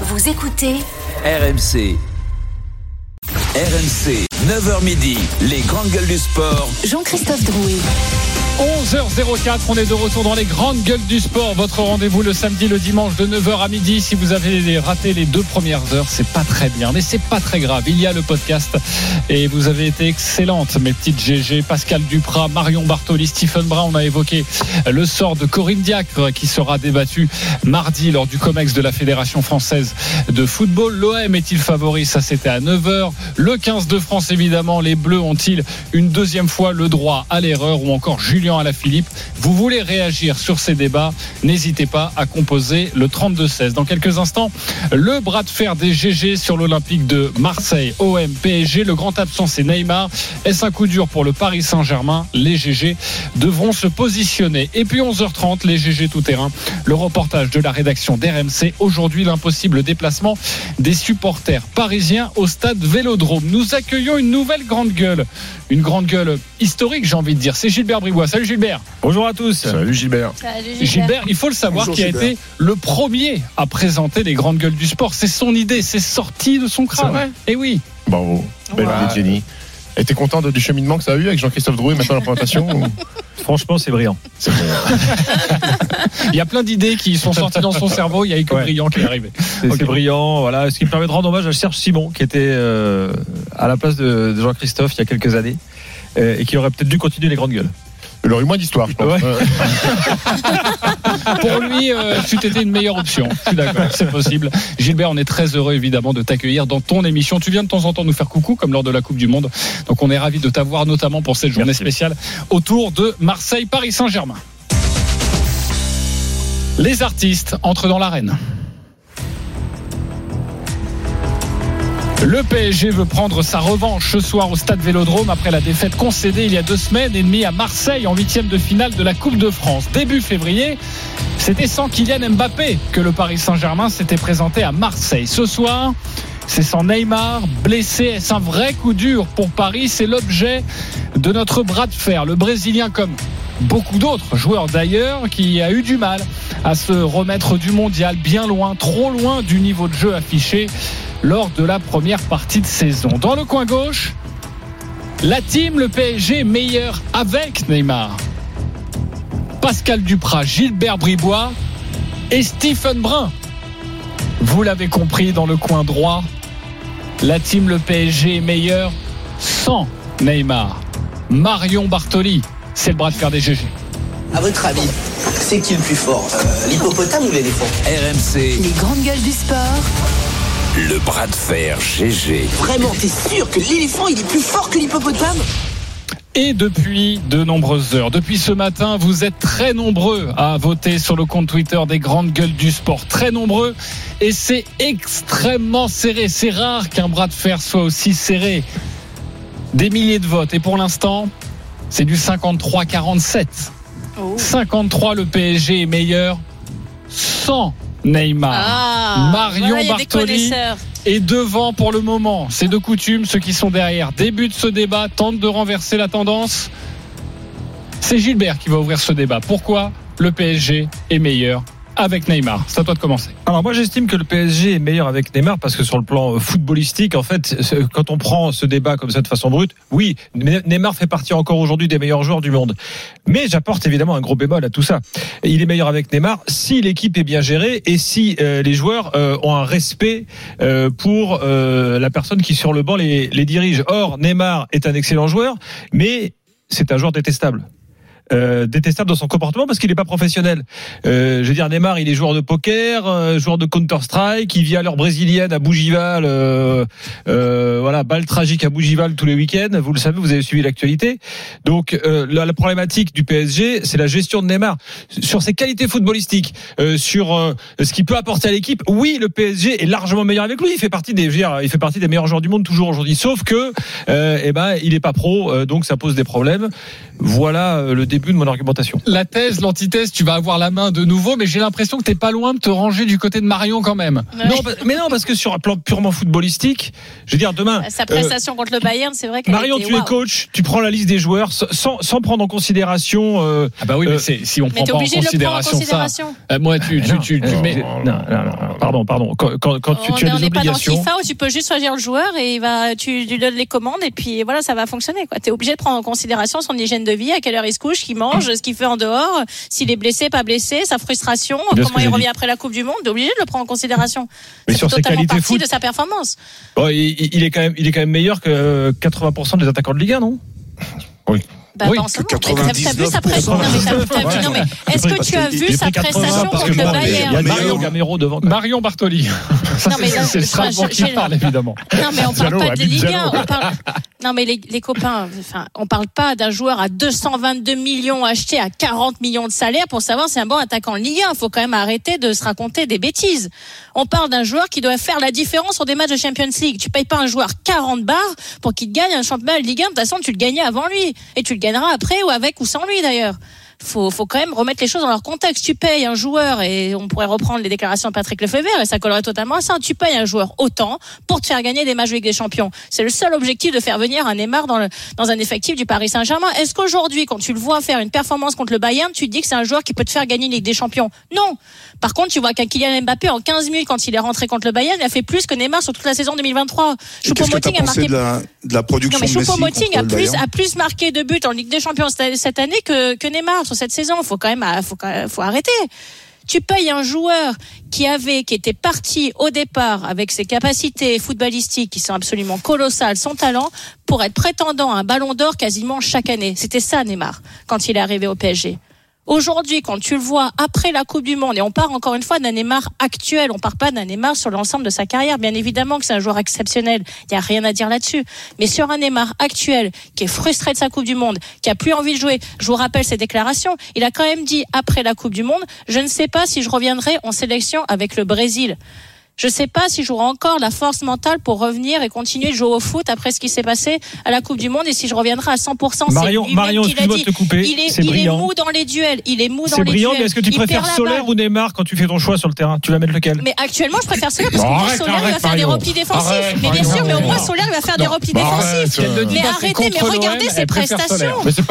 Vous écoutez RMC. RMC, 9h midi, les grandes gueules du sport. Jean-Christophe Drouet. 11h04, on est de retour dans les grandes gueules du sport. Votre rendez-vous le samedi, le dimanche de 9h à midi. Si vous avez raté les deux premières heures, c'est pas très bien, mais c'est pas très grave. Il y a le podcast et vous avez été excellente, mes petites GG. Pascal Duprat, Marion Bartoli, Stephen Brun. On a évoqué le sort de Corinne Diacre qui sera débattu mardi lors du COMEX de la Fédération française de football. L'OM est-il favori? Ça, c'était à 9h. Le 15 de France, évidemment. Les Bleus ont-ils une deuxième fois le droit à l'erreur ou encore Julien à la Philippe. Vous voulez réagir sur ces débats N'hésitez pas à composer le 32-16. Dans quelques instants, le bras de fer des GG sur l'Olympique de Marseille, OM, PSG. Le grand absent, c'est Neymar. Est-ce un coup dur pour le Paris Saint-Germain? Les GG devront se positionner. Et puis 11h30, les GG tout terrain. Le reportage de la rédaction d'RMC. Aujourd'hui, l'impossible déplacement des supporters parisiens au stade Vélodrome. Nous accueillons une nouvelle grande gueule. Une grande gueule historique, j'ai envie de dire. C'est Gilbert Bribois. Salut Gilbert. Bonjour à tous. Salut Gilbert. Gilbert, il faut le savoir, Bonjour, qui a été le premier à présenter les grandes gueules du sport. C'est son idée, c'est sorti de son crâne. Et oui. Bravo. Belle idée génie. Et t'es content de- du cheminement que ça a eu avec Jean-Christophe Drouet maintenant la présentation ou- Franchement, c'est brillant. Il y a plein d'idées qui sont sorties dans son cerveau. Il y a que Ouais. Brillant qui est arrivé. C'est brillant. Voilà, ce qui me permet de rendre hommage à Serge Simon, qui était euh, à la place de, de Jean-Christophe il y a quelques années. euh, et qui aurait peut-être dû continuer les grandes gueules. Il aurait eu moins d'histoire, je pense. Ouais. Pour lui, euh, c'eût été une meilleure option. Je suis d'accord, c'est possible. Gilbert, on est très heureux évidemment de t'accueillir dans ton émission. Tu viens de temps en temps nous faire coucou, comme lors de la Coupe du Monde. Donc on est ravis de t'avoir, notamment pour cette journée Merci. spéciale autour de Marseille-Paris Saint-Germain. Les artistes entrent dans l'arène. Le PSG veut prendre sa revanche ce soir au stade Vélodrome après la défaite concédée il y a deux semaines et demie à Marseille en huitième de finale de la Coupe de France. Début février, c'était sans Kylian Mbappé que le Paris Saint-Germain s'était présenté à Marseille. Ce soir, c'est sans Neymar, blessé. Est-ce un vrai coup dur pour Paris? C'est l'objet de notre bras de fer. Le Brésilien, comme beaucoup d'autres joueurs d'ailleurs, qui a eu du mal à se remettre du mondial, bien loin, trop loin du niveau de jeu affiché lors de la première partie de saison. Dans le coin gauche, la team, le PSG est meilleur avec Neymar. Pascal Duprat, Gilbert Bribois et Stephen Brun. Vous l'avez compris dans le coin droit, la team le PSG est meilleur sans Neymar. Marion Bartoli, c'est le bras de fer des GG. À votre avis, c'est qui le plus fort Euh, L'hippopotame ou l'éléphant? RMC, Les grandes gueules du sport. Le bras de fer GG. Vraiment, t'es sûr que l'éléphant il est plus fort que l'hippopotame? Et depuis de nombreuses heures, depuis ce matin, vous êtes très nombreux à voter sur le compte Twitter des grandes gueules du sport. Très nombreux. Et c'est extrêmement serré. C'est rare qu'un bras de fer soit aussi serré. Des milliers de votes. Et pour l'instant, c'est du 53-47. 53, le PSG est meilleur sans Neymar. Ah, Marion voilà, Bartoli est devant pour le moment. C'est de coutume, ceux qui sont derrière débutent ce débat, tentent de renverser la tendance. C'est Gilbert qui va ouvrir ce débat. Pourquoi le PSG est meilleur avec Neymar C'est à toi de commencer. Alors moi j'estime que le PSG est meilleur avec Neymar parce que sur le plan euh, footballistique, en fait, quand on prend ce débat comme ça de façon brute, oui, Ne- Neymar fait partie encore aujourd'hui des meilleurs joueurs du monde. Mais j'apporte évidemment un gros bémol à tout ça. Il est meilleur avec Neymar si l'équipe est bien gérée et si euh, les joueurs euh, ont un respect euh, pour euh, la personne qui sur le banc les, les dirige. Or, Neymar est un excellent joueur, mais c'est un joueur détestable. Euh, détestable dans son comportement parce qu'il n'est pas professionnel. Euh, je veux dire, Neymar, il est joueur de poker, euh, joueur de Counter Strike, il vit à l'heure brésilienne à Bougival, euh, euh, voilà, balle tragique à Bougival tous les week-ends. Vous le savez, vous avez suivi l'actualité. Donc euh, la, la problématique du PSG, c'est la gestion de Neymar sur ses qualités footballistiques, sur ce qu'il peut apporter à l'équipe. Oui, le PSG est largement meilleur avec lui. Il fait partie des, dire, il fait partie des meilleurs joueurs du monde toujours aujourd'hui. Sauf que, eh ben, il est pas pro, donc ça pose des problèmes. Voilà le début de mon argumentation. La thèse, l'antithèse, tu vas avoir la main de nouveau, mais j'ai l'impression que t'es pas loin de te ranger du côté de Marion quand même. Non, bah- mais non, parce que sur un plan purement footballistique, je veux dire, demain. Sa euh, prestation contre le Bayern, c'est vrai qu'elle Marion, tu es waouh. coach, tu prends la liste des joueurs sans, sans prendre en considération. euh, Ah bah oui, mais Euh, c'est- si on prend pas en obligé de le prendre en considération ça. considération. euh, moi, tu, tu, non, tu, tu non, mets. non, non, non, non, pardon, pardon. Quand, quand, quand tu, on tu as on des n'est pas dans obligations. FIFA où tu peux juste choisir le joueur et il va, tu lui donnes les commandes et puis voilà, ça va fonctionner. Tu es obligé de prendre en considération son hygiène de vie, à quelle heure il se couche, qu'il mange, ce qu'il fait en dehors, s'il est blessé, pas blessé, sa frustration, Bien comment il revient dit. après la Coupe du Monde. Obligé de le prendre en considération. Mais sur ses totalement qualités partie foot, de sa performance. bon, il, il est quand même, il est quand même meilleur que 80% des attaquants de Ligue 1, non? Bah, Oui, pas en ce moment. Mais t'as- T'as vu sa 99%. prestation Non, mais t'as- t'as vu- non, mais est-ce que tu as vu sa prestation contre que le bon, il y a Bayern Mario Gamero devant. Marion Bartoli. Ça, Non, mais là, c'est Strasbourg qui parle, évidemment. Non, mais on parle Diallo, pas de Ligue 1. Diallo. On parle... Non, mais les, les copains, enfin, on parle pas d'un joueur à 222 millions acheté à 40 millions de salaire pour savoir si c'est un bon attaquant de Ligue 1. Il faut quand même arrêter de se raconter des bêtises. On parle d'un joueur qui doit faire la différence sur des matchs de Champions League. Tu payes pas un joueur 40 barres pour qu'il gagne un championnat de Ligue 1. De toute façon, tu le gagnais avant lui. Et tu le gagneras après ou avec ou sans lui d'ailleurs. Faut, faut quand même remettre les choses dans leur contexte. Tu payes un joueur, et on pourrait reprendre les déclarations de Patrick Lefebvre, et ça collerait totalement à ça. Tu payes un joueur autant pour te faire gagner des matchs de Ligue des Champions. C'est le seul objectif de faire venir un Neymar dans, le, dans un effectif du Paris Saint-Germain. Est-ce qu'aujourd'hui, quand tu le vois faire une performance contre le Bayern, tu te dis que c'est un joueur qui peut te faire gagner une Ligue des Champions? Non. Par contre, tu vois qu'un Kylian Mbappé, en 15 minutes, quand il est rentré contre le Bayern, il a fait plus que Neymar sur toute la saison 2023. Et Qu'est-ce que t'as Choupo-Moting a marqué de la, de la production non mais de Messi a plus a plus marqué de buts en Ligue des Champions cette cette année que que Neymar sur cette saison. Faut quand même faut arrêter. Tu payes un joueur qui avait qui était parti au départ avec ses capacités footballistiques qui sont absolument colossales, son talent pour être prétendant à un Ballon d'Or quasiment chaque année. C'était ça Neymar quand il est arrivé au PSG. Aujourd'hui, quand tu le vois après la Coupe du Monde, et on part encore une fois d'un Neymar actuel, on part pas d'un Neymar sur l'ensemble de sa carrière. Bien évidemment que c'est un joueur exceptionnel, il y a rien à dire là-dessus. Mais sur un Neymar actuel, qui est frustré de sa Coupe du Monde, qui a plus envie de jouer, je vous rappelle ses déclarations, il a quand même dit après la Coupe du Monde, je ne sais pas si je reviendrai en sélection avec le Brésil. Je sais pas si j'aurai encore la force mentale pour revenir et continuer de jouer au foot après ce qui s'est passé à la Coupe du Monde et si je reviendrai à 100%. c'est Marion, Marion, excuse-moi de te couper. Il est, il est mou dans les duels. Il est mou dans C'est les brillant, duels. mais est-ce que tu Il préfères Solaire ou Neymar quand tu fais ton choix sur le terrain? Tu vas mettre lequel? Mais actuellement, je préfère Solaire parce que moi, Solaire, va faire des replis défensifs. Arrête, mais bien Marion. sûr, mais au moins, Solaire, va faire des replis Bah, défensifs. arrête, ne Mais arrêtez, mais regardez ses prestations. Mais c'est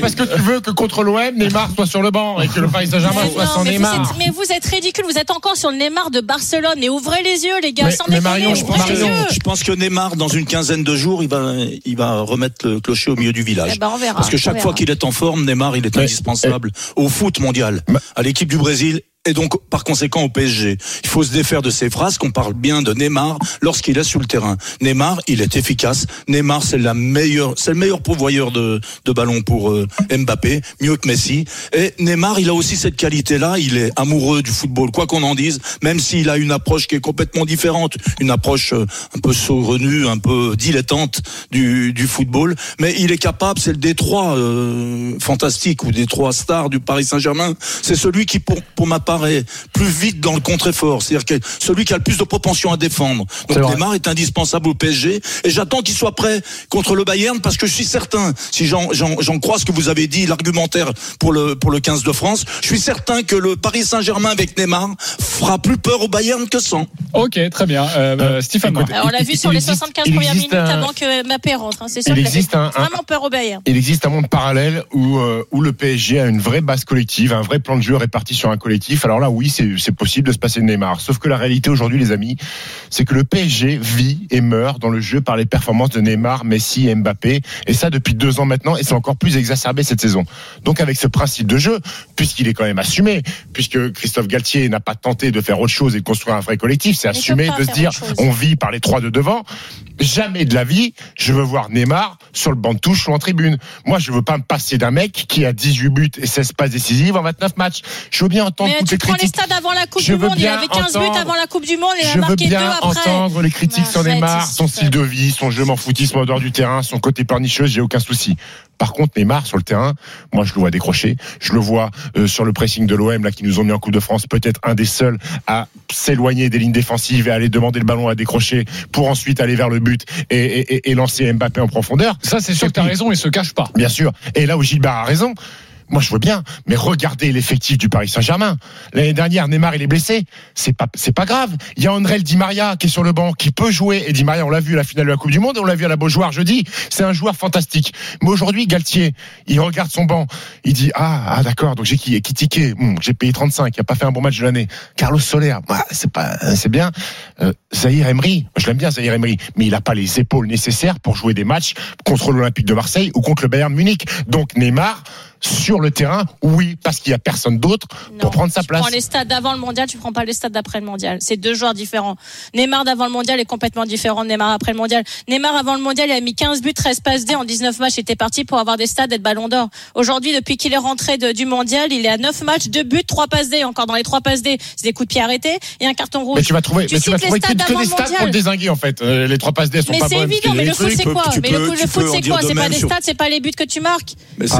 parce que tu veux que contre l'OM, Neymar soit sur le banc et que le Paris Saint-Germain soit sans mais vous, Neymar. êtes, mais vous êtes ridicule, vous êtes encore sur le Neymar de Barcelone. Mais ouvrez les yeux, les gars, Mais- sans mais Marion, je pense yeux. Je pense que Neymar, dans une quinzaine de jours, il va, il va remettre le clocher au milieu du village. Eh ben, on verra, Parce que on chaque verra. fois qu'il est en forme, Neymar, il est Mais- indispensable au foot mondial, à l'équipe du Brésil et donc par conséquent au PSG. Il faut se défaire de ces phrases qu'on parle bien de Neymar lorsqu'il est sur le terrain. Neymar, il est efficace. Neymar, c'est la meilleure, c'est le meilleur pourvoyeur de, de ballons pour euh, Mbappé, mieux que Messi. Et Neymar, il a aussi cette qualité-là. Il est amoureux du football, quoi qu'on en dise, même s'il a une approche qui est complètement différente, une approche euh, un peu saugrenue, un peu dilettante du, du football. Mais il est capable, c'est le Détroit euh, fantastique ou des trois stars du Paris Saint-Germain. C'est celui qui, pour, pour ma part, est plus vite dans le contre-effort. C'est-à-dire que celui qui a le plus de propension à défendre. Donc. Neymar est indispensable au PSG et j'attends qu'il soit prêt contre le Bayern parce que je suis certain, si j'en, crois ce que vous avez dit, l'argumentaire pour le, pour le 15 de France, je suis certain que le Paris Saint-Germain avec Neymar fera plus peur au Bayern que sans. Ok, très bien. Euh, euh, Stéphane. écoute, Alors, on l'a Il- vu sur il les existe- 75 il premières minutes un- avant que Mbappé rentre. hein. C'est sûr Il qu'il fait un- un- vraiment peur au Bayern. Il existe un monde parallèle où, euh, où le PSG a une vraie base collective, un vrai plan de jeu réparti sur un collectif. Alors là, oui, c'est possible de se passer de Neymar. Sauf que la réalité aujourd'hui, les amis, c'est que le PSG vit et meurt dans le jeu par les performances de Neymar, Messi et Mbappé. Et ça depuis deux ans maintenant, et c'est encore plus exacerbé cette saison. Donc avec ce principe de jeu, puisqu'il est quand même assumé, puisque Christophe Galtier n'a pas tenté de faire autre chose et de construire un vrai collectif, c'est assumé de se dire, on vit par les trois de devant. Jamais de la vie, je veux voir Neymar sur le banc de touche ou en tribune. Moi, je veux pas me passer d'un mec qui a 18 buts et 16 passes décisives en 29 matchs. Je veux bien entendre toutes tu les prends les stades avant la Coupe Je du veux Monde. Il bien avait 15 buts avant la Coupe du Monde et il a Je veux marqué deux bien après. entendre les critiques sur Neymar, son style de vie, son jeu en foutisme en dehors du terrain, son côté pernicheux, j'ai aucun souci. Par contre, Neymar sur le terrain, moi je le vois décrocher. Je le vois euh, sur le pressing de l'OM là qui nous ont mis en Coupe de France, peut-être un des seuls à s'éloigner des lignes défensives et aller demander le ballon à décrocher pour ensuite aller vers le but et, et- et- et lancer Mbappé en profondeur. Ça, c'est sûr que tu as raison, il se cache pas. Bien sûr. Et là où Gilbert a raison, moi je vois bien, mais regardez l'effectif du Paris Saint-Germain. L'année dernière, Neymar il est blessé, c'est pas c'est pas grave. Il y a André Di Maria qui est sur le banc, qui peut jouer. Et Di Maria, on l'a vu à la finale de la Coupe du Monde, on l'a vu à la Beaujoire jeudi. C'est un joueur fantastique. Mais aujourd'hui, Galtier, il regarde son banc, il dit ah ah d'accord, donc j'ai qui qui tiqué, j'ai payé 35, il a pas fait un bon match de l'année. Carlos Soler, bah, c'est pas c'est bien. Euh, Zahir Emery, je l'aime bien Zahir Emery, mais il a pas les épaules nécessaires pour jouer des matchs contre l'Olympique de Marseille ou contre le Bayern Munich. Donc Neymar sur le terrain, oui, parce qu'il y a personne d'autre pour prendre sa tu place. prends les stades d'avant le mondial, tu prends pas les stades d'après le mondial. C'est deux joueurs différents. Neymar d'avant le mondial est complètement différent de Neymar après le mondial. Neymar avant le mondial, il a mis 15 buts, 13 passes D en 19 matchs. Il était parti pour avoir des stades et être ballon d'or. Aujourd'hui, depuis qu'il est rentré de- du mondial, il est à 9 matchs, 2 buts, 3 passes D. Encore dans les 3 passes D, c'est des coups de pied arrêtés et un carton rouge. Mais tu vas trouver, Tu mais tu vas cites trouver les que, stades des mondial. pour le désinguer en fait. Euh, Les trois passes D sont Mais pas c'est bonnes. évident, Il y a mais le foot c'est quoi tu Mais le, tu foot c'est quoi C'est pas des stats, c'est pas les buts que tu marques. Mais c'est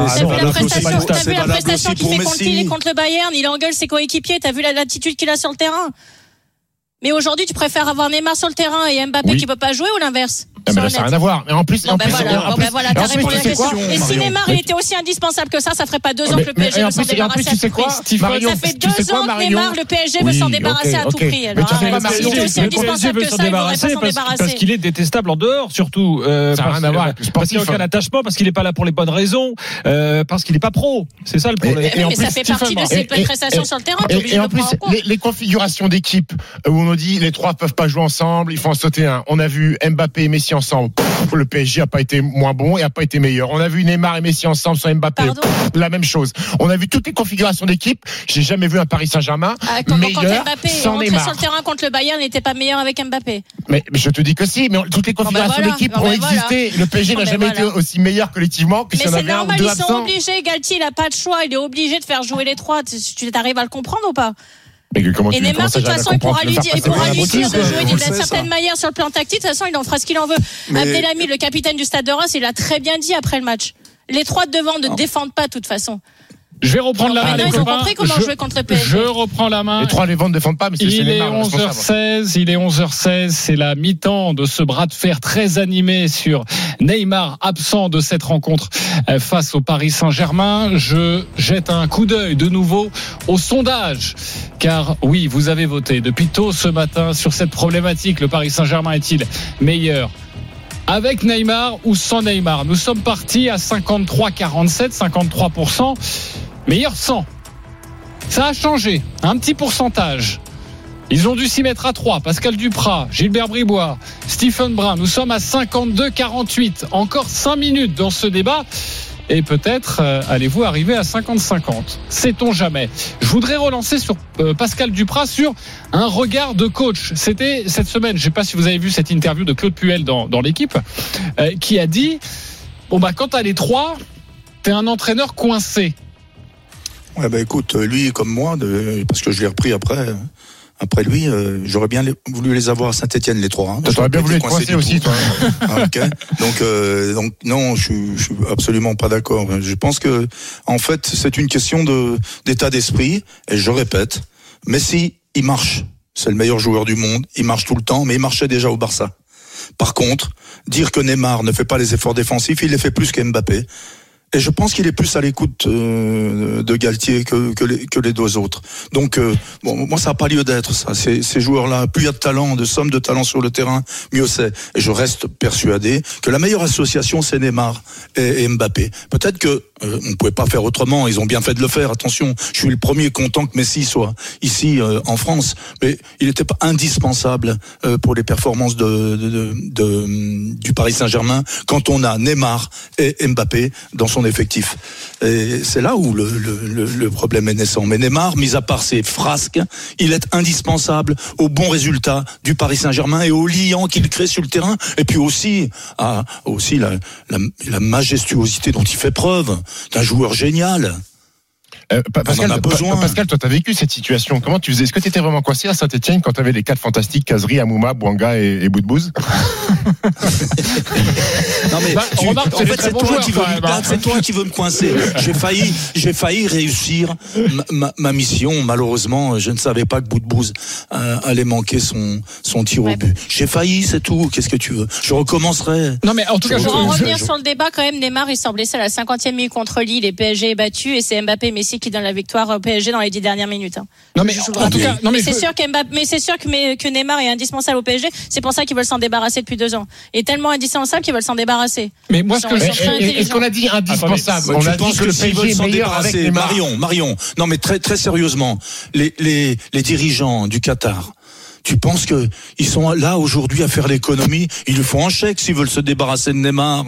C'est T'as vu la prestation, t'as vu la qu'il fait contre Lille et Messi. contre le Bayern. Il engueule ses coéquipiers. T'as vu la- l'attitude qu'il a sur le terrain? Mais aujourd'hui, tu préfères avoir Neymar sur le terrain et Mbappé Oui. qui peut pas jouer ou l'inverse? Mais là, ça n'a rien à voir. Mais en plus, en plus, voilà, en bon, plus- voilà, et si Neymar il était aussi indispensable que ça, ça ferait pas deux ans que le PSG veut s'en débarrasser tu à sais tout prix. quoi, Ça fait deux quoi, ans que Neymar, le PSG veut s'en débarrasser à tout prix. Indispensable veut que s'en ça, il faudrait pas débarrasser s'en parce, qu'il est détestable en dehors, surtout. Euh, Ça n'a parce- rien à voir Parce qu'il n'a sportif, aucun hein. attachement, parce qu'il n'est pas là pour les bonnes raisons, euh, parce qu'il n'est pas pro. C'est ça le problème. Mais ça fait partie de ses prestations sur le terrain. Et, en plus, les configurations d'équipe où on nous dit les trois peuvent pas jouer ensemble, il faut en sauter un. On a vu Mbappé et Messi ensemble. Pff, le PSG a pas été moins bon et a pas été meilleur. On a vu Neymar et Messi ensemble sans Mbappé. Pff, la même chose. On a vu toutes les configurations d'équipe. J'ai jamais vu un Paris Saint-Germain Ah, meilleur Mbappé sans Neymar. sur le terrain contre le Bayern, n'était pas meilleur avec Mbappé. Mais, mais je te dis que si. Mais on- toutes les configurations voilà. d'équipe ont ben voilà. existé. Le PSG n'a ben jamais voilà. été aussi meilleur collectivement que Mais si on avait un ou normal, deux ils sont absents. obligés. Galtier, il a pas de choix. Il est obligé de faire jouer les trois. Tu tu arrives à le comprendre ou pas? Comment Et tu- Neymar, comment de ça, toute façon, il pourra lui dire, il pourra lui dire de jouer d'une certaine manière sur le plan tactique. De toute façon, il en fera ce qu'il en veut. Abdelhamid, le capitaine du Stade de Reims, il a très bien dit après le match. Les trois de devant ne défendent pas de toute façon. Je vais reprendre la main. Maintenant, les ils ont copains. compris comment je, jouer contre le PSG. Je reprends la main. Les trois, les ventes ne défendent pas, mais Il est Neymar le responsable. 11h16, il est 11h16, c'est la mi-temps de ce bras de fer très animé sur Neymar absent de cette rencontre euh, face au Paris Saint-Germain. Je jette un coup d'œil de nouveau au sondage, car oui, vous avez voté depuis tôt ce matin sur cette problématique. Le Paris Saint-Germain est-il meilleur avec Neymar ou sans Neymar Nous sommes partis à 53-47, 53%, meilleur sans. Ça a changé, un petit pourcentage. Ils ont dû s'y mettre à 3. Pascal Duprat, Gilbert Bribois, Stephen Brun. Nous sommes à 52-48. Encore 5 minutes dans ce débat. Et peut-être euh, allez-vous arriver à 50-50. Sait-on jamais. Je voudrais relancer sur euh, Pascal Duprat sur un regard de coach. C'était cette semaine, je ne sais pas si vous avez vu cette interview de Claude Puel dans, dans l'équipe, euh, qui a dit, bon bah quand t'as les trois, t'es un entraîneur coincé. Ouais, bah écoute, lui comme moi, parce que je l'ai repris après. Après lui, euh, j'aurais bien voulu les avoir à Saint-Etienne les trois. Hein. T'aurais bien voulu être coincé aussi, toi. Ah. Donc, euh, donc non, je suis, je suis absolument pas d'accord. Je pense que, en fait, c'est une question de d'état d'esprit. Et je répète, Messi, il marche. C'est le meilleur joueur du monde. Il marche tout le temps, mais il marchait déjà au Barça. Par contre, dire que Neymar ne fait pas les efforts défensifs, il les fait plus qu'Mbappé. Et je pense qu'il est plus à l'écoute euh, de Galtier que, que, les, deux autres. Donc, euh, bon, moi, ça n'a pas lieu d'être, ça. Ces, joueurs-là, plus il y a de talent, de somme de talent sur le terrain, mieux c'est. Et je reste persuadé que la meilleure association, c'est Neymar et Mbappé. Peut-être que euh, on ne pouvait pas faire autrement. Ils ont bien fait de le faire. Attention, je suis le premier content que Messi soit ici euh, en France, mais il n'était pas indispensable euh, pour les performances de, de, de- du Paris Saint-Germain quand on a Neymar et Mbappé dans son effectif. Et c'est là où le, le, le, problème est naissant. Mais Neymar, mis à part ses frasques, il est indispensable au bon résultat du Paris Saint-Germain et au liant qu'il crée sur le terrain, et puis aussi à aussi la, la majestuosité dont il fait preuve d'un joueur génial. Euh, Pa- Pascal, en a besoin. Pascal, toi, t'as vécu cette situation. Comment tu faisais? Est-ce que tu étais vraiment coincé à Saint-Etienne quand t'avais les quatre fantastiques, Kazri, Amouma, Bouanga et, et Boudbouz? Non mais Bah, tu- remarque, en fait c'est toi qui veux hein. c'est toi qui veux me coincer. J'ai failli j'ai failli réussir ma, ma- ma mission. Malheureusement, je ne savais pas que Boudbouz euh, allait manquer son son tir au but. J'ai failli, c'est tout. Qu'est-ce que tu veux? Je recommencerai. Non, mais en tout cas, je, Pour en je- revenir je- sur le débat, quand même, Neymar, il blessé à la 50e minute contre Lille et PSG est battu et c'est Mbappé et Messi qui donnent la victoire au PSG dans les dix dernières minutes. hein. non, mais en tout cas, non, mais mais c'est je- sûr qu'Mbappé, mais c'est sûr que, mais- que Neymar est indispensable au PSG. C'est pour ça qu'ils veulent s'en débarrasser depuis deux ans. Il est tellement indispensable qu'ils veulent s'en débarrasser. mais moi, ce. Est-ce qu'on a dit indispensable? Ouais, On a dit que le PSG est s'en meilleur avec débarrasser Neymar. Marion, Marion. Non, mais très très sérieusement, les les les dirigeants du Qatar. Tu penses que ils sont là aujourd'hui à faire l'économie? Ils lui font un chèque s'ils veulent se débarrasser de Neymar.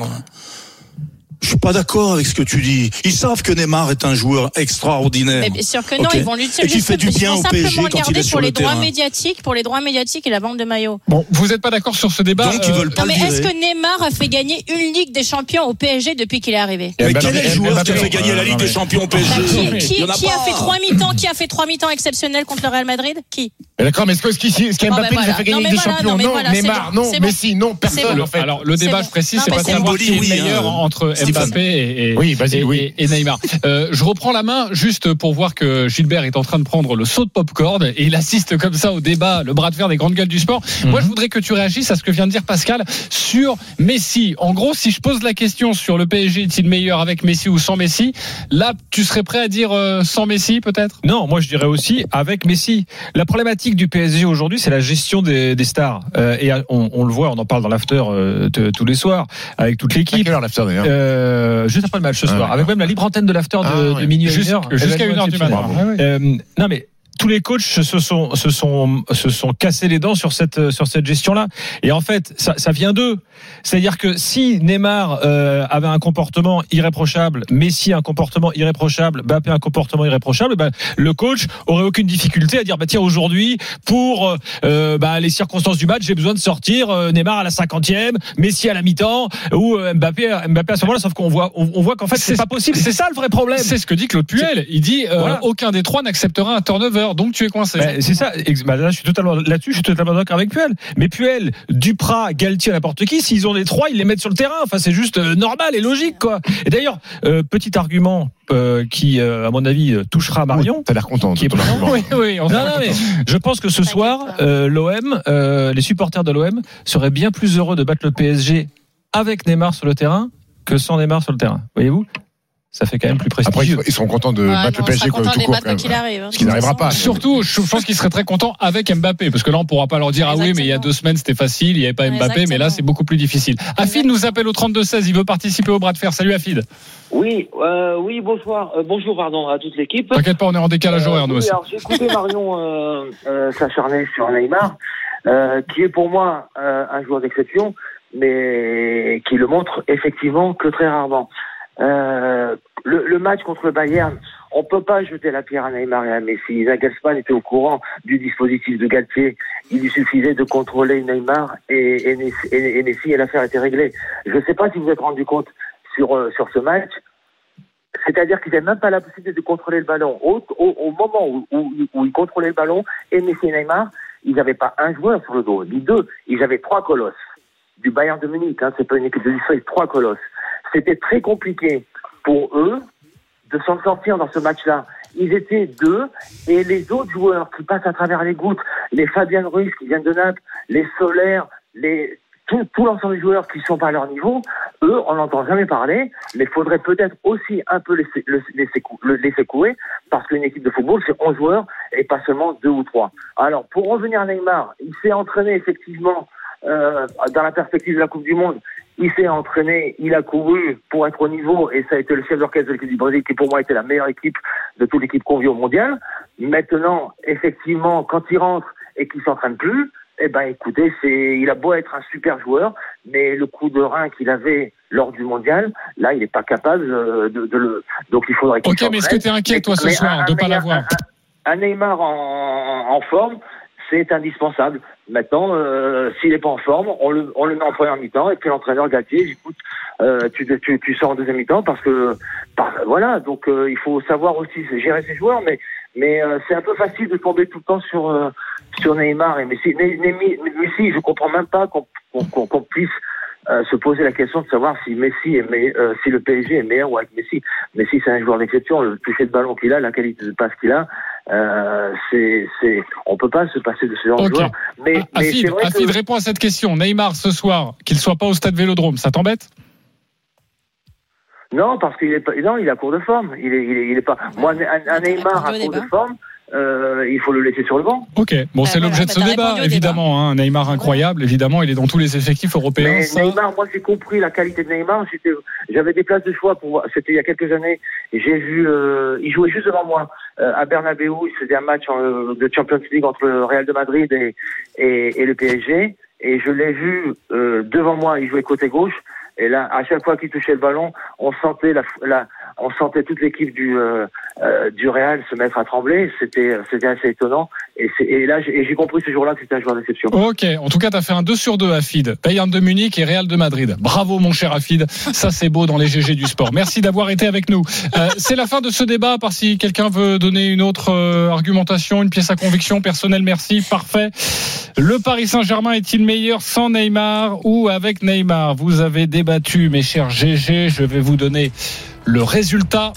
Je suis pas d'accord avec ce que tu dis. Ils savent que Neymar est un joueur extraordinaire. Mais bien sûr que non, ils vont lutter Et qui fait du bien au PSG quand il est sur pour le les droits médiatiques, pour les droits médiatiques et la vente de maillots. bon, vous n'êtes pas d'accord sur ce débat Donc ils euh, veulent pas Non, le mais est-ce que Neymar a fait gagner une Ligue des Champions au PSG depuis qu'il est arrivé? Mais quel est le joueur qui a fait gagner la Ligue des Champions au PSG Bah, qui, a qui a pas. fait trois mi-temps Qui a fait trois mi-temps exceptionnels contre le Real Madrid? Qui? Mais D'accord, mais est-ce que ce qui- Mbappé nous a fait gagner mais deux voilà, champions non, Neymar, non. Messi, non, personne. Alors le débat, je précise, c'est pas savoir bon. qui est meilleur entre. Mbappé et, et- Oui, vas-y, et- oui. et- et Neymar. Euh, je reprends la main juste pour voir que Gilbert est en train de prendre le saut de popcorn et il assiste comme ça au débat, le bras de fer des grandes gueules du sport. Moi, je voudrais que tu réagisses à ce que vient de dire Pascal sur Messi. En gros, si je pose la question sur le PSG est-il meilleur avec Messi ou sans Messi, là, tu serais prêt à dire euh, sans Messi peut-être? Non, moi je dirais aussi avec Messi. La problématique du PSG aujourd'hui, c'est la gestion des, des stars. Euh, et on, on le voit, on en parle dans l'after euh, tous les soirs avec toute l'équipe. quelle heure l'after d'ailleurs? Euh, juste après le match ce Ah, soir, avec même la libre antenne de l'after de, Ah, de minuit. Jusqu'à Événement 1h du matin. Euh, non mais tous les coachs se sont se sont se sont cassés les dents sur cette sur cette gestion là et en fait ça, ça vient d'eux. C'est-à-dire que si Neymar euh, avait un comportement irréprochable Messi un comportement irréprochable Mbappé un comportement irréprochable ben, le coach aurait aucune difficulté à dire bah tiens aujourd'hui pour euh, bah, les circonstances du match j'ai besoin de sortir euh, Neymar à la cinquantième Messi à la mi-temps ou euh, Mbappé Mbappé à ce moment-là. Sauf qu'on voit on, on voit qu'en fait c'est C'est- pas possible. c'est ça le vrai problème. C'est ce que dit Claude Puel. Il dit euh, Voilà. aucun des trois n'acceptera un turnover, donc tu es coincé. Ben, c'est ça. Bah, là, je suis totalement là-dessus. Je suis totalement d'accord avec Puel. Mais Puel, Duprat, Galtier, n'importe qui, s'ils ont les trois, ils les mettent sur le terrain. Enfin, c'est juste euh, normal et logique, quoi. Et d'ailleurs, euh, petit argument euh, qui, euh, à mon avis, touchera Marion. T'as l'air content. Qui est oui, oui, on Non, non, mais je pense que ce soir, euh, l'OM, euh, les supporters de l'OM seraient bien plus heureux de battre le PSG avec Neymar sur le terrain que sans Neymar sur le terrain. Voyez-vous? Ça fait quand même plus Après, ils prestigieux. seront contents de Ah battre non, le PSG de tout court. battre quand même. quoi qu'il arrive. hein. Ce qui n'arrivera pas. Surtout, je pense qu'il serait très content avec Mbappé, parce que là, on pourra pas leur dire ah oui, mais il y a deux semaines c'était facile, il n'y avait pas Mbappé, mais là c'est beaucoup plus difficile. Afid nous appelle au 32 16, il veut participer au bras de fer. Salut Afid. Oui, euh, oui, bonsoir, euh, bonjour, pardon, à toute l'équipe. T'inquiète pas, on est en décalage Euh, horaire nous oui, aussi. alors j'ai écouté Marion euh, euh, s'acharner sur Neymar, euh, qui est pour moi euh, un joueur d'exception, mais qui le montre effectivement que très rarement. Euh, le, match contre le Bayern, on peut pas jeter la pierre à Neymar et à Messi. Nagelsmann était au courant du dispositif de Galtier. Il lui suffisait de contrôler Neymar et, Messi- et- l'affaire était réglée. Je ne sais pas si vous vous êtes rendu compte sur, euh, sur ce match. C'est-à-dire qu'ils n'avaient même pas la possibilité de contrôler le ballon. Au, moment où ils contrôlaient le ballon, et Messi et Neymar, ils n'avaient pas un joueur sur le dos, ni deux. Ils avaient trois colosses. Du Bayern de Munich, hein, c'est pas une équipe de l'histoire, trois colosses. C'était très compliqué pour eux de s'en sortir dans ce match-là. Ils étaient deux, et les autres joueurs qui passent à travers les gouttes, les Fabian Ruiz qui viennent de Naples, les Solaire, les, tout, l'ensemble des joueurs qui sont pas à leur niveau, eux, on n'entend jamais parler, mais il faudrait peut-être aussi un peu laisser, le- laisser, cou- le laisser couler, parce qu'une équipe de football, c'est 11 joueurs et pas seulement deux ou trois. Alors, pour revenir à Neymar, il s'est entraîné effectivement euh, dans la perspective de la Coupe du Monde. Il s'est entraîné, il a couru pour être au niveau, et ça a été le chef d'orchestre de l'équipe du Brésil, qui pour moi était la meilleure équipe de toute l'équipe conviée au mondial. Maintenant, effectivement, quand il rentre et qu'il s'entraîne plus, eh ben, écoutez, c'est, il a beau être un super joueur, mais le coup de rein qu'il avait lors du mondial, là, il n'est pas capable euh, de, de le. Donc, il faudrait qu'il Ok, mais est-ce que tu es inquiet toi ce Mais soir un- de un pas l'avoir un- Un Neymar en, en forme, c'est indispensable. Maintenant, euh, s'il n'est pas en forme, on le, on le met en première mi-temps et puis l'entraîneur Galtier, écoute, euh, tu, tu, tu sors en deuxième mi-temps parce que, par- voilà, donc euh, il faut savoir aussi gérer ses joueurs, mais mais euh, c'est un peu facile de tomber tout le temps sur euh, sur Neymar et Messi. Messi, je comprends même pas qu'on puisse euh, se poser la question de savoir si Messi est me- euh, si le PSG est meilleur ou avec Messi. Messi, c'est un joueur d'exception. Le toucher de ballon qu'il a, la qualité de passe qu'il a, euh, c'est c'est on peut pas se passer de ce genre de joueur. Mais, mais Afid, vrai Afid que répond à cette question. Neymar ce soir, qu'il soit pas au stade Vélodrome, ça t'embête? Non, parce qu'il est pas, non, il est à court de forme. Il est, il est, il est pas. Moi, un, un Neymar à court de forme, euh, il faut le laisser sur le banc. Ok, bon, Ah, c'est voilà, l'objet de bah, ce débat, évidemment. Hein. Neymar incroyable, évidemment, il est dans tous les effectifs européens. Ça. Neymar, moi j'ai compris la qualité de Neymar. J'avais des places de choix pour voir. C'était il y a quelques années. J'ai vu, euh, il jouait juste devant moi euh, à Bernabeu. Il faisait un match en- de Champions League entre le Real de Madrid et, et, et le PSG. Et je l'ai vu euh, devant moi. Il jouait côté gauche. Et là, à chaque fois qu'il touchait le ballon, on sentait la, la on sentait toute l'équipe du euh, euh, du Real se mettre à trembler. C'était c'était assez étonnant. Et, et là, j'ai compris ce jour-là que c'était un joueur d'exception. Ok, en tout cas, tu as fait un 2 sur 2 Afid. Bayern de Munich et Real de Madrid. Bravo, mon cher Afid. Ça, c'est beau dans les GG du sport. Merci d'avoir été avec nous. Euh, c'est la fin de ce débat, à part si quelqu'un veut donner une autre euh, argumentation, une pièce à conviction personnelle. Merci. Parfait. Le Paris Saint-Germain est-il meilleur sans Neymar ou avec Neymar? Vous avez débattu, mes chers GG. Je vais vous donner le résultat.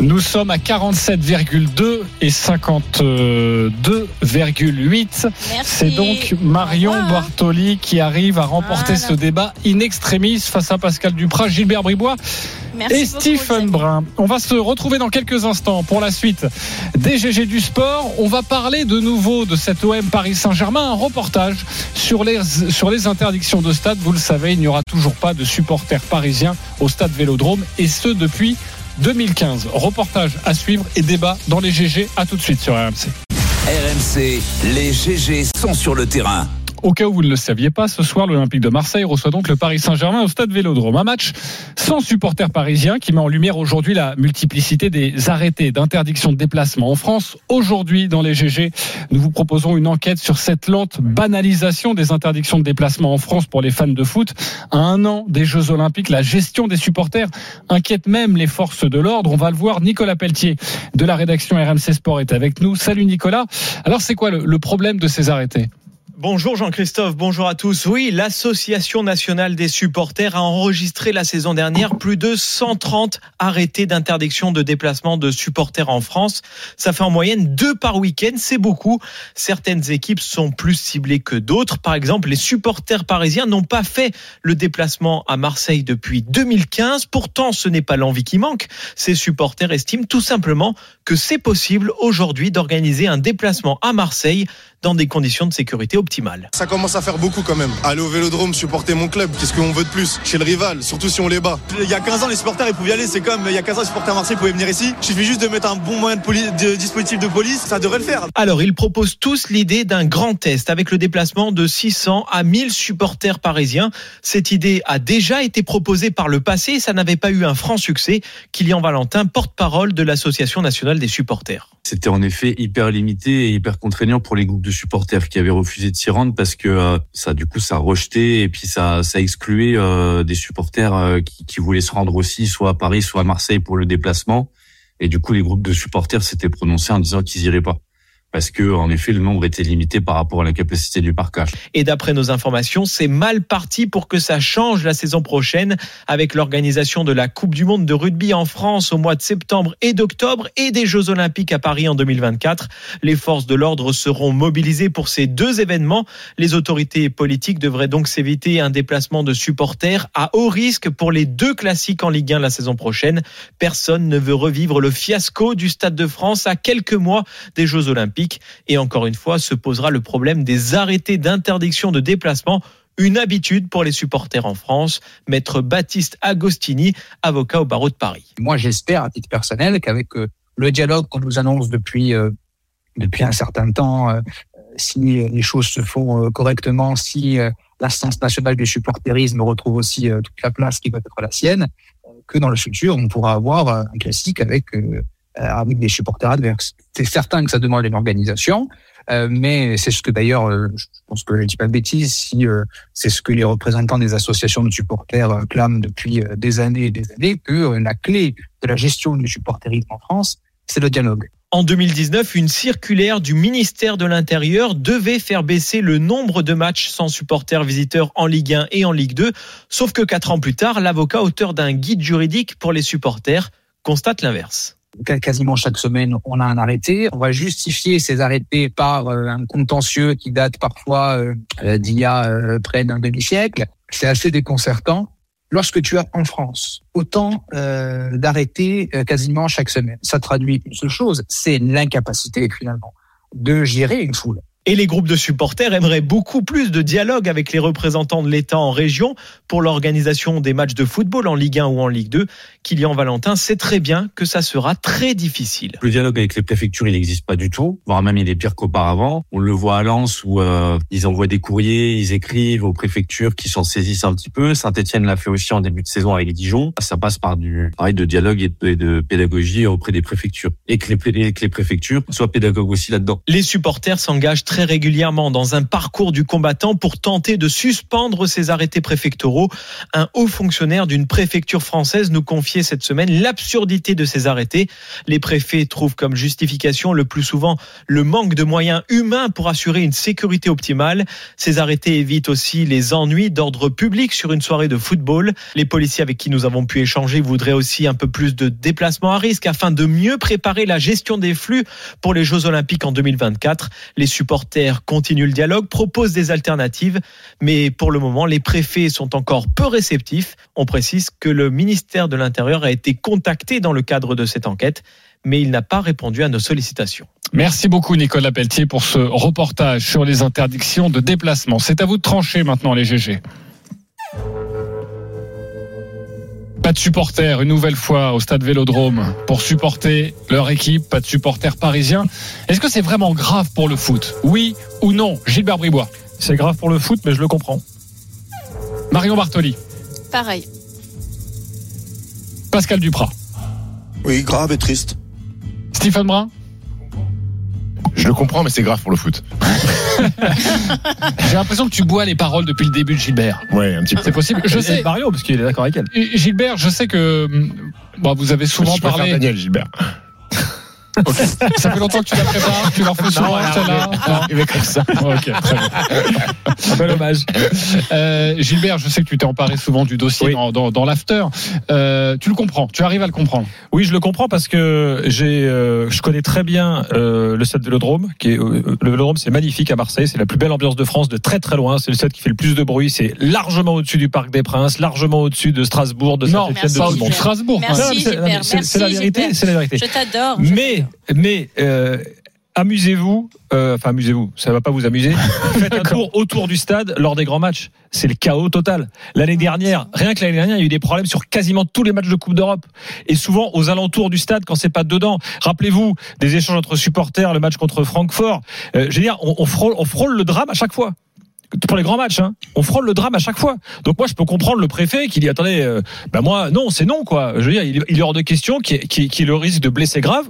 Nous sommes à 47,2 et 52,8. Merci. C'est donc Marion. Bartoli qui arrive à remporter Voilà. ce débat in extremis face à Pascal Duprat, Gilbert Bribois Merci et Stephen Brun. On va se retrouver dans quelques instants pour la suite des GG du sport. On va parler de nouveau de cette OM Paris Saint-Germain, un reportage sur les, sur les interdictions de stade. Vous le savez, il n'y aura toujours pas de supporters parisiens au stade Vélodrome et ce depuis 2015. Reportage à suivre et débat dans les GG. À tout de suite sur RMC. RMC, les GG sont sur le terrain. Au cas où vous ne le saviez pas, ce soir, l'Olympique de Marseille reçoit donc le Paris Saint-Germain au stade Vélodrome. Un match sans supporters parisiens qui met en lumière aujourd'hui la multiplicité des arrêtés d'interdiction de déplacement en France. Aujourd'hui, dans les GG, nous vous proposons une enquête sur cette lente banalisation des interdictions de déplacement en France pour les fans de foot. À un an des Jeux Olympiques, la gestion des supporters inquiète même les forces de l'ordre. On va le voir. Nicolas Pelletier de la rédaction RMC Sport est avec nous. Salut Nicolas. Alors, c'est quoi le, le problème de ces arrêtés? Bonjour Jean-Christophe, bonjour à tous. Oui, l'Association nationale des supporters a enregistré la saison dernière plus de 130 arrêtés d'interdiction de déplacement de supporters en France. Ça fait en moyenne deux par week-end, c'est beaucoup. Certaines équipes sont plus ciblées que d'autres. Par exemple, les supporters parisiens n'ont pas fait le déplacement à Marseille depuis 2015. Pourtant, ce n'est pas l'envie qui manque. Ces supporters estiment tout simplement que c'est possible aujourd'hui d'organiser un déplacement à Marseille dans des conditions de sécurité Ça commence à faire beaucoup quand même. Aller au vélodrome, supporter mon club, qu'est-ce qu'on veut de plus Chez le rival, surtout si on les bat. Il y a 15 ans, les supporters ils pouvaient y aller. C'est comme il y a 15 ans, les supporters à Marseille pouvaient venir ici. Il suffit juste de mettre un bon moyen de, poli- de dispositif de police, ça devrait le faire. Alors, ils proposent tous l'idée d'un grand test avec le déplacement de 600 à 1000 supporters parisiens. Cette idée a déjà été proposée par le passé et ça n'avait pas eu un franc succès. Kylian Valentin, porte-parole de l'Association nationale des supporters. C'était en effet hyper limité et hyper contraignant pour les groupes de supporters qui avaient refusé de s'y rendre parce que euh, ça, du coup, ça rejetait et puis ça, ça excluait euh, des supporters euh, qui, qui voulaient se rendre aussi soit à Paris, soit à Marseille pour le déplacement. Et du coup, les groupes de supporters s'étaient prononcés en disant qu'ils iraient pas parce que en effet, le nombre était limité par rapport à la capacité du parcage. Et d'après nos informations, c'est mal parti pour que ça change la saison prochaine avec l'organisation de la Coupe du Monde de rugby en France au mois de septembre et d'octobre et des Jeux Olympiques à Paris en 2024. Les forces de l'ordre seront mobilisées pour ces deux événements. Les autorités politiques devraient donc s'éviter un déplacement de supporters à haut risque pour les deux classiques en Ligue 1 la saison prochaine. Personne ne veut revivre le fiasco du Stade de France à quelques mois des Jeux Olympiques. Et encore une fois, se posera le problème des arrêtés d'interdiction de déplacement une habitude pour les supporters en France. Maître Baptiste Agostini, avocat au barreau de Paris. Moi, j'espère, à titre personnel, qu'avec euh, le dialogue qu'on nous annonce depuis, euh, depuis un certain temps, euh, si les choses se font correctement, si l'instance nationale du supporterisme retrouve aussi toute la place qui doit être la sienne, que dans le futur, on pourra avoir un classique avec, avec des supporters adverses. C'est certain que ça demande une organisation, euh, mais c'est ce que d'ailleurs, euh, je pense que je ne dis pas de bêtises, si euh, c'est ce que les représentants des associations de supporters clament depuis des années et des années, que la clé de la gestion du supporterisme en France, c'est le dialogue. En 2019, une circulaire du ministère de l'Intérieur devait faire baisser le nombre de matchs sans supporters visiteurs en Ligue 1 et en Ligue 2. Sauf que quatre ans plus tard, l'avocat auteur d'un guide juridique pour les supporters constate l'inverse. Quasiment chaque semaine, on a un arrêté. On va justifier ces arrêtés par euh, un contentieux qui date parfois euh, euh, d'il y a près d'un demi-siècle. C'est assez déconcertant. Lorsque tu as en France autant d'arrêtés quasiment chaque semaine, ça traduit une seule chose, c'est l'incapacité finalement de gérer une foule. Et les groupes de supporters aimeraient beaucoup plus de dialogue avec les représentants de l'État en région pour l'organisation des matchs de football en Ligue 1 ou en Ligue 2. Kylian Valentin sait très bien que ça sera très difficile. Le dialogue avec les préfectures, il n'existe pas du tout, voire même il est pire qu'auparavant. On le voit à Lens où euh, ils envoient des courriers, ils écrivent aux préfectures qui s'en saisissent un petit peu. Saint-Etienne l'a fait aussi en début de saison avec Dijon. Ça passe par du travail de dialogue et de, et de pédagogie auprès des préfectures. Et que les, que les préfectures soient pédagogues aussi là-dedans. Les supporters s'engagent très régulièrement dans un parcours du combattant pour tenter de suspendre ces arrêtés préfectoraux. Un haut fonctionnaire d'une préfecture française nous confiait cette semaine l'absurdité de ces arrêtés. Les préfets trouvent comme justification le plus souvent le manque de moyens humains pour assurer une sécurité optimale. Ces arrêtés évitent aussi les ennuis d'ordre public sur une soirée de football. Les policiers avec qui nous avons pu échanger voudraient aussi un peu plus de déplacements à risque afin de mieux préparer la gestion des flux pour les Jeux Olympiques en 2024. Les supporters continuent le dialogue, proposent des alternatives, mais pour le moment, les préfets sont encore peu réceptifs. On précise que le ministère de l'Intérieur a été contacté dans le cadre de cette enquête, mais il n'a pas répondu à nos sollicitations. Merci beaucoup Nicolas Pelletier pour ce reportage sur les interdictions de déplacement. C'est à vous de trancher maintenant les GG. Pas de supporters une nouvelle fois au stade Vélodrome pour supporter leur équipe, pas de supporters parisiens. Est-ce que c'est vraiment grave pour le foot? Oui ou non? Gilbert Bribois. C'est grave pour le foot, mais je le comprends. Marion Bartoli. Pareil. Pascal Duprat. Oui, grave et triste. Stephen Brun. Je le comprends, mais c'est grave pour le foot. J'ai l'impression que tu bois les paroles depuis le début de Gilbert. Ouais, un petit peu. C'est possible. Je sais. Mario, parce qu'il est d'accord avec elle. Gilbert, je sais que hum, bon, vous avez souvent Je parlé. Daniel Gilbert. Ça fait longtemps que tu la prépares, tu leur fais souvent celle-là. Non. Arrivé comme ça. Ok, très bien. Un bel hommage. Euh, Gilbert, je sais que tu t'es emparé souvent du dossier Oui. dans, dans, dans l'after. Euh, tu le comprends, tu arrives à le comprendre. Oui, je le comprends parce que j'ai, euh, je connais très bien euh, le stade Vélodrome. Qui est, euh, le Vélodrome, c'est magnifique à Marseille. C'est la plus belle ambiance de France de très très loin. C'est le stade qui fait le plus de bruit. C'est largement au-dessus du Parc des Princes, largement au-dessus de Strasbourg, de Non, Saint-Etienne, de tout le monde. de Strasbourg. Merci, Non, mais c'est- non, mais Gilbert. c'est- la vérité. C'est la vérité. Je t'adore. Mais, mais, euh, amusez-vous, euh, enfin amusez-vous, ça va pas vous amuser. Faites un tour autour du stade lors des grands matchs. C'est le chaos total. L'année dernière, rien que l'année dernière, il y a eu des problèmes sur quasiment tous les matchs de Coupe d'Europe. Et souvent aux alentours du stade quand c'est pas dedans. Rappelez-vous des échanges entre supporters, le match contre Francfort. Euh, je veux dire, on, on frôle, on frôle le drame à chaque fois pour les grands matchs, hein, on frôle le drame à chaque fois. Donc moi, je peux comprendre le préfet qui dit attendez, euh, bah moi non, c'est non quoi. Je veux dire, il, il est hors de question qu'il y ait le risque de blesser grave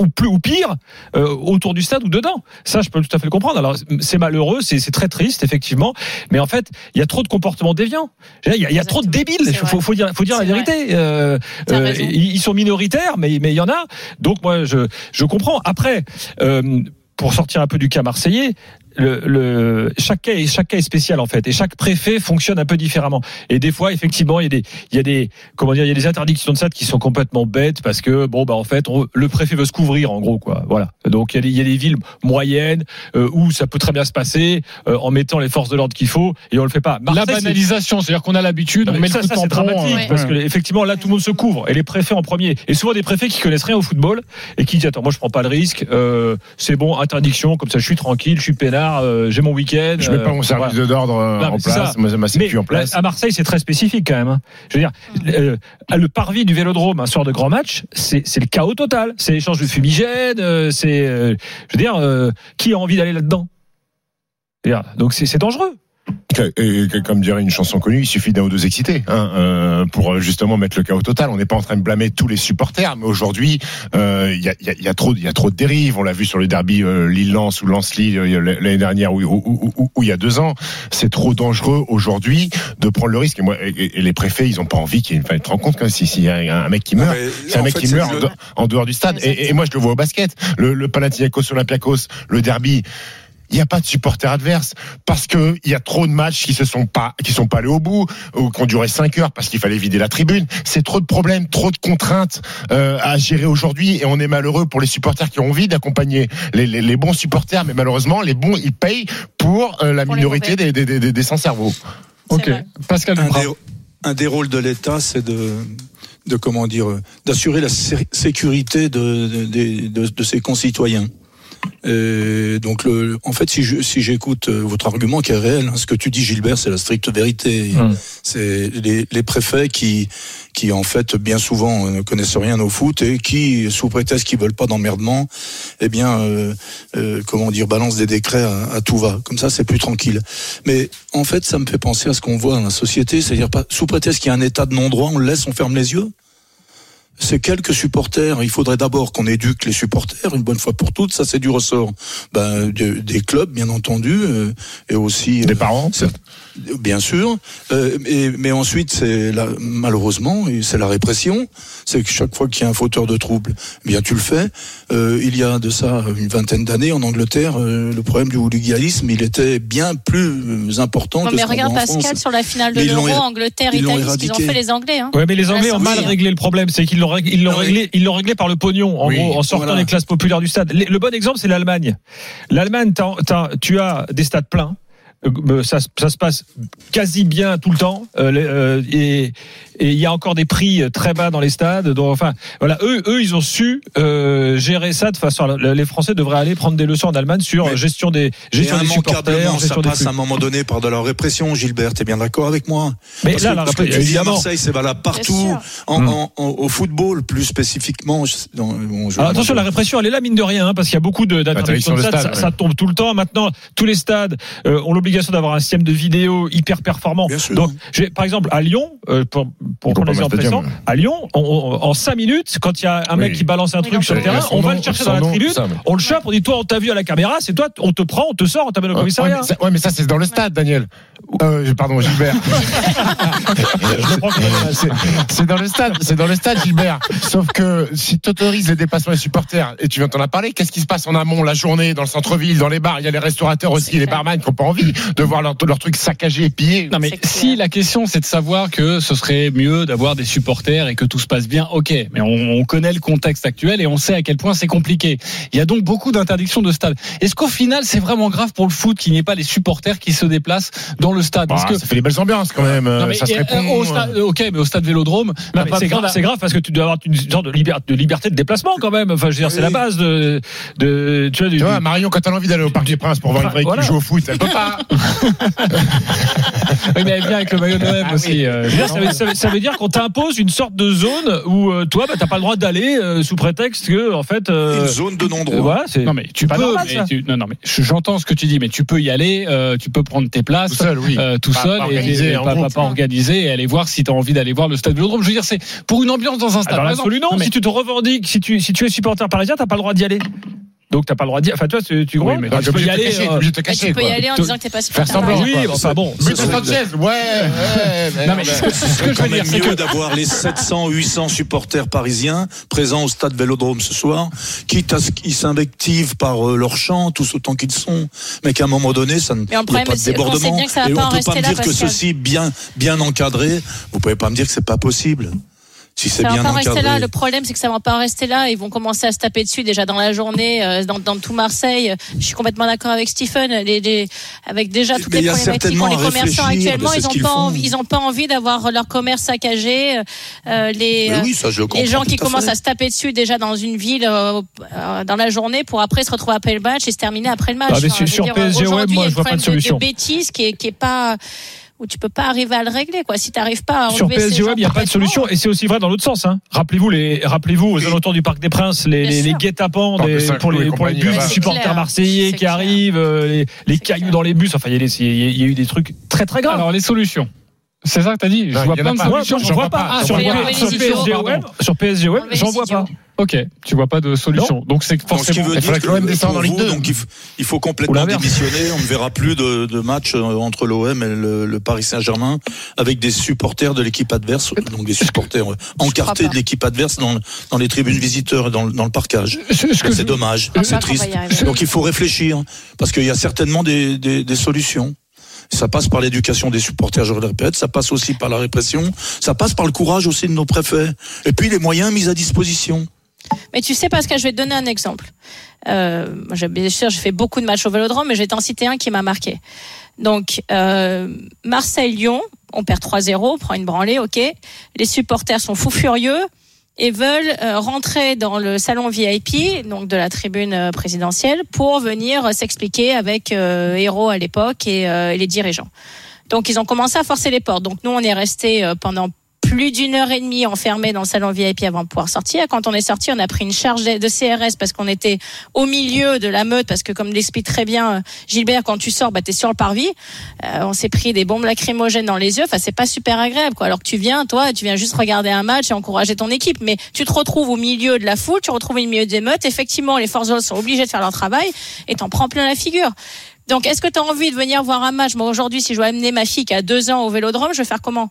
ou plus ou pire euh, autour du stade ou dedans. Ça, je peux tout à fait le comprendre. Alors c'est malheureux, c'est c'est très triste effectivement, mais en fait, il y a trop de comportements déviants. Il y a, y a trop de débiles. Il faut, faut dire, faut dire la vérité. Euh, euh, ils sont minoritaires, mais mais il y en a. Donc moi, je je comprends. Après. Euh, pour sortir un peu du cas marseillais, le, le, chaque, cas est, chaque cas est spécial en fait, et chaque préfet fonctionne un peu différemment. Et des fois, effectivement, il y a des, il y a des, comment dire, il y a des interdictions de stade qui sont complètement bêtes parce que bon, bah en fait, on- le préfet veut se couvrir en gros, quoi. Voilà. Donc il y a des, il y a des villes moyennes euh, où ça peut très bien se passer euh, en mettant les forces de l'ordre qu'il faut, et on le fait pas. La Marseille, banalisation, c'est-à-dire qu'on a l'habitude, on mais met ça, le coup ça, de c'est tampon. dramatique euh, parce que effectivement là tout le monde se couvre et les préfets en premier et souvent des préfets qui connaissent rien au football et qui disent attends moi je prends pas le risque euh, c'est bon interdiction comme ça je suis tranquille je suis euh, j'ai mon week-end Je mets pas mon service voilà. d'ordre euh, en place, ça. ma, sécu en place. à Marseille c'est très spécifique quand même hein. je veux dire euh, le parvis du Vélodrome un soir de grand match c'est le chaos total c'est l'échange de fumigènes euh, c'est euh, je veux dire euh, qui a envie d'aller là-dedans? Donc c'est dangereux et que- comme dirait une chanson connue, il suffit d'un ou deux excités hein, euh, pour euh, justement mettre le chaos total. On n'est pas en train de blâmer tous les supporters, mais aujourd'hui, euh, il y, a, y a- y a trop, il y a trop de dérives. On l'a vu sur le derby euh, Lille-Lens ou Lens-Lille euh, l'année dernière ou, ou- ou- ou- ou il y a deux ans. C'est trop dangereux aujourd'hui de prendre le risque. Et, moi, et, et les préfets, ils ont pas envie qu'il y ait une. Compte quand si s'il y a un, mec qui meurt, c'est un mec fait, qui meurt en, dehors- en dehors du stade. Et, et moi, je le vois au basket. Le, le Panathinaikos Olympiakos, le derby. Il n'y a pas de supporters adverses parce que il y a trop de matchs qui se sont pas qui sont pas allés au bout ou qui ont duré 5 heures parce qu'il fallait vider la tribune. C'est trop de problèmes, trop de contraintes euh, à gérer aujourd'hui et on est malheureux pour les supporters qui ont envie d'accompagner les, les, les bons supporters, mais malheureusement les bons ils payent pour euh, la Pour minorité des, des, des, des sans cerveau. Ok. vrai. Pascal un des, un des rôles de l'État, c'est de, de comment dire, d'assurer la sé- sécurité de, de, de, de- de ses concitoyens. Et donc, le, en fait, si je- si j'écoute euh, votre argument qui est réel, hein, ce que tu dis, Gilbert, c'est la stricte vérité. Mm. C'est les, les préfets qui, qui en fait, bien souvent, euh, ne connaissent rien au foot et qui, sous prétexte qu'ils veulent pas d'emmerdement, eh bien, euh, euh, comment dire, balancent des décrets à, à tout va. Comme ça, c'est plus tranquille. Mais en fait, ça me fait penser à ce qu'on voit dans la société, c'est-à-dire pas sous prétexte qu'il y a un état de non-droit, on le laisse, on ferme les yeux. C'est quelques supporters. Il faudrait d'abord qu'on éduque les supporters une bonne fois pour toutes. Ça, c'est du ressort ben, de- des clubs, bien entendu, euh, et aussi Des euh, parents. c'est- Bien sûr, euh, et, mais ensuite c'est la, malheureusement c'est la répression. C'est que chaque fois qu'il y a un fauteur de trouble, eh bien tu le fais. Euh, il y a de ça une vingtaine d'années en Angleterre, euh, le problème du hooliganisme, il était bien plus important Non, que mais ce regarde en Pascal France. sur la finale de l'Euro, éra- Angleterre, Italie, ce qu'ils ont fait les Anglais. Hein. Ouais, mais les Anglais ont mal réglé le problème. C'est qu'ils l'ont réglé, ils l'ont réglé par le pognon, en Oui, gros, en sortant voilà. des classes populaires du stade. Le bon exemple, c'est l'Allemagne. L'Allemagne, tu as des stades pleins. Euh, Ça, se- ça se passe quasi bien tout le temps euh, les- euh, et et il y a encore des prix très bas dans les stades. Donc, enfin, voilà, eux, eux, ils ont su euh, gérer ça de façon. à- Les Français devraient aller prendre des leçons en Allemagne sur Mais- gestion des gestion des supporters, ça gestion des passe à un moment donné par de la répression, Gilbert. T'es bien d'accord avec moi? Mais Parce là, que la ce que répression, tu dis à. Marseille, c'est valable partout. En, Hmm. en- en- au football, plus spécifiquement. dans- bon, Alors attention, la répression, elle est là mine de rien, hein, parce qu'il y a beaucoup de- d'interdictions de stade, de ça, stade, ça tombe tout le temps. Maintenant, tous les stades euh, ont l'obligation d'avoir un système de vidéo hyper performant. Bien sûr. Donc, j'ai- par exemple, à Lyon, euh, pour, pour pas présent, mettre à Lyon, on- on- en 5 minutes, quand il y a un mec Oui. qui balance un truc sur le terrain, on va nom, le chercher dans la tribune, on le chope, on dit toi, on t'a vu à la caméra, c'est toi, on te prend, on te sort, on t'amène au Ouais, commissariat. mais ça, ouais, mais ça, c'est dans le stade, Daniel. Euh, pardon, Gilbert. C'est- dans le stade, c'est dans le stade, Gilbert. Sauf que si tu autorises les déplacements des supporters, et tu viens t'en as parlé, qu'est-ce qui se passe en amont la journée, dans le centre-ville, dans les bars? Il y a les restaurateurs aussi, les barman qui n'ont pas envie de voir leur, leur truc saccagé et pillé. Non mais si la question c'est de savoir que ce serait mieux d'avoir des supporters et que tout se passe bien, ok. Mais on, on connaît le contexte actuel et on sait à quel point c'est compliqué. Il y a donc beaucoup d'interdictions de stade. Est-ce qu'au final c'est vraiment grave pour le foot qu'il n'y ait pas les supporters qui se déplacent dans le stade? Bah, que ça fait des belles ambiances quand même. non, mais, ça se euh, répond. au stade- ok, mais au stade Vélodrome, t'as c'est grave, d'un- c'est grave parce que tu dois avoir une sorte de liberté, de liberté de déplacement quand même. Enfin, je veux dire, c'est Oui. la base de, de tu vois, du, Tu vois, du- Marion, quand a envie d'aller au Parc des Princes pour voir une vraie Voilà. équipe jouer au foot, elle peut pas. Oui, mais elle vient avec le maillot de l'OM aussi. euh, Je veux dire, ça, veut, ça veut- ça veut dire qu'on t'impose une sorte de zone où euh, toi, bah, t'as pas le droit d'aller euh, sous prétexte que, en fait, euh, Une zone de non-droit. euh, voilà, c'est Non mais tu pas peux, normal, mais ça. tu- non non mais je- j'entends ce que tu dis, mais tu peux y aller, euh, tu peux prendre tes places Tout seul, oui. euh, tout Pas- seul pas et, organisé, et pas, groupe. pas- et aller voir si tu as envie d'aller voir le stade Vélodrome. Je veux dire, c'est pour une ambiance dans un Ah, stade. non. mais- Si tu te revendiques, si tu, si tu es supporter parisien, t'as pas le droit d'y aller. Donc t'as pas le droit d'y Enfin, toi, tu, tu comprends mais T'es Tu peux obligé y de te aller. euh, de tu peux y aller en disant que t'es pas Faire supporter. semblant. Oui, enfin bon. But de Sanchez, ouais, ouais. Non mais ce que, je veux quand dire, même c'est mieux que d'avoir les 700, 800 supporters parisiens présents au stade Vélodrome ce soir, quitte à ce qu'ils s'invectivent par euh, leur chant, tous autant qu'ils sont, mais qu'à un moment donné, ça ne Mais en il y a problème, pas de débordement. bien que ça va Et pas on en peut pas me là, dire que ceci bien, bien encadré, vous pouvez pas me dire que c'est pas possible. Si c'est Ça va pas rester là. Le problème, c'est que ça va pas rester là. Ils vont commencer à se taper dessus déjà dans la journée, euh, dans, dans tout Marseille. Je suis complètement d'accord avec Stephen. Les, les- avec déjà toutes Mais les problématiques qu'ont les commerçants actuellement, ils ce ont qu'ils pas font. envie, ils ont pas envie d'avoir leur commerce saccagé. Euh, les oui, ça, je le les gens qui à commencent fait. à se taper dessus déjà dans une ville euh, euh, dans la journée pour après se retrouver après le match et se terminer après le match. Ah, mais Enfin, sur- sur PSG, ouais, moi, je vois une pas de solution. De, bêtise qui est, qui est pas où tu peux pas arriver à le régler. Quoi. Si tu n'arrives pas à Sur PSG Web, il n'y a pas de solution. Et c'est aussi vrai dans l'autre sens. Hein. Rappelez-vous, les, rappelez-vous aux alentours du Parc des Princes, les, les, les guet-apens pour les, pour les bus des supporters clair. marseillais qui clair. arrivent, euh, les, les cailloux dans les bus. Enfin, il y, a des- il y a- il y a eu des trucs très très graves. Alors les solutions. C'est ça que t'as dit. Je vois plein de pas. solutions. J'en vois pas. Sur. PSG Web, j'en vois pas. Ok, tu vois pas de solution. Donc c'est Donc, ce qui forcément. veut Il dire faudrait que l'OM descende en Ligue vous, 2. donc il faut, il faut Ou complètement démissionner. On ne verra plus de, de match euh, entre l'OM et le, le Paris Saint-Germain avec des supporters de l'équipe adverse, donc des supporters euh, encartés de l'équipe adverse dans, dans les tribunes visiteurs et dans, le- dans le parcage. C'est dommage, Je c'est triste. Donc il faut réfléchir parce qu'il y a certainement des, des, des solutions. Ça passe par l'éducation des supporters, je le répète. Ça passe aussi par la répression. Ça passe par le courage aussi de nos préfets. Et puis les moyens mis à disposition. Mais tu sais, Pascal, je vais te donner un exemple. Euh, bien sûr, j'ai fait beaucoup de matchs au Vélodrome, mais je vais t'en citer un qui m'a marqué. Donc, euh, Marseille-Lyon, on perd 3-0, on prend une branlée, ok. Les supporters sont fous furieux et veulent euh, rentrer dans le salon VIP, donc de la tribune euh, présidentielle, pour venir euh, s'expliquer avec Héros à l'époque et, les dirigeants. Donc, ils ont commencé à forcer les portes. Donc, nous, on est resté pendant plus d'une heure et demie enfermé dans le salon VIP avant de pouvoir sortir. Quand on est sorti, on a pris une charge de CRS parce qu'on était au milieu de la meute, parce que comme l'explique très bien euh, Gilbert, quand tu sors, bah, tu es sur le parvis. Euh, on s'est pris des bombes lacrymogènes dans les yeux. Enfin, c'est pas super agréable. Quoi. Alors que tu viens, toi, tu viens juste regarder un match et encourager ton équipe. Mais tu te retrouves au milieu de la foule, tu te retrouves au milieu des meutes. Effectivement, les forces sont obligées de faire leur travail et t'en prends plein la figure. Donc, est-ce que tu as envie de venir voir un match? Moi, aujourd'hui, si je dois amener ma fille qui a deux ans au vélodrome, je vais faire comment?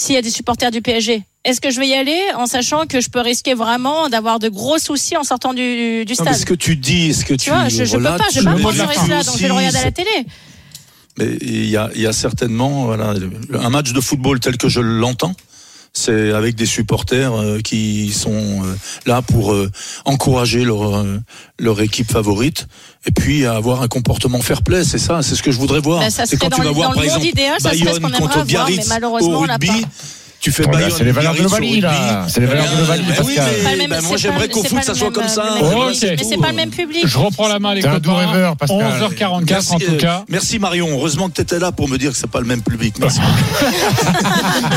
S'il y a des supporters du PSG Est-ce que je vais y aller en sachant que je peux risquer vraiment d'avoir de gros soucis en sortant du, du Non, mais stade ce que tu dis, ce que Tu tu, vois, je, je peux pas, je peux pas mesurer véhicule cela, donc je vais le regarder à la télé. Mais il y a, il y a certainement voilà, un match de football tel que je l'entends. C'est avec des supporters euh, qui sont euh, là pour euh, encourager leur euh, leur équipe favorite et puis avoir un comportement fair play. C'est ça, c'est ce que je voudrais voir. Ben, ça c'est quand tu vas voir par exemple idéal, Bayonne contre Biarritz mais malheureusement, au rugby. Tu fais Bayonne, c'est les valeurs de l'Ovalie, là. C'est les valeurs de Pas le même- ben, moi j'aimerais qu'au foot ça soit comme euh, ça. et Mais c'est pas le même public. Je reprends la main les copains. doux rêveur, Pascal. 11h44 en tout cas. Merci Marion, heureusement que tu étais là pour me dire que c'est pas le même public. Merci.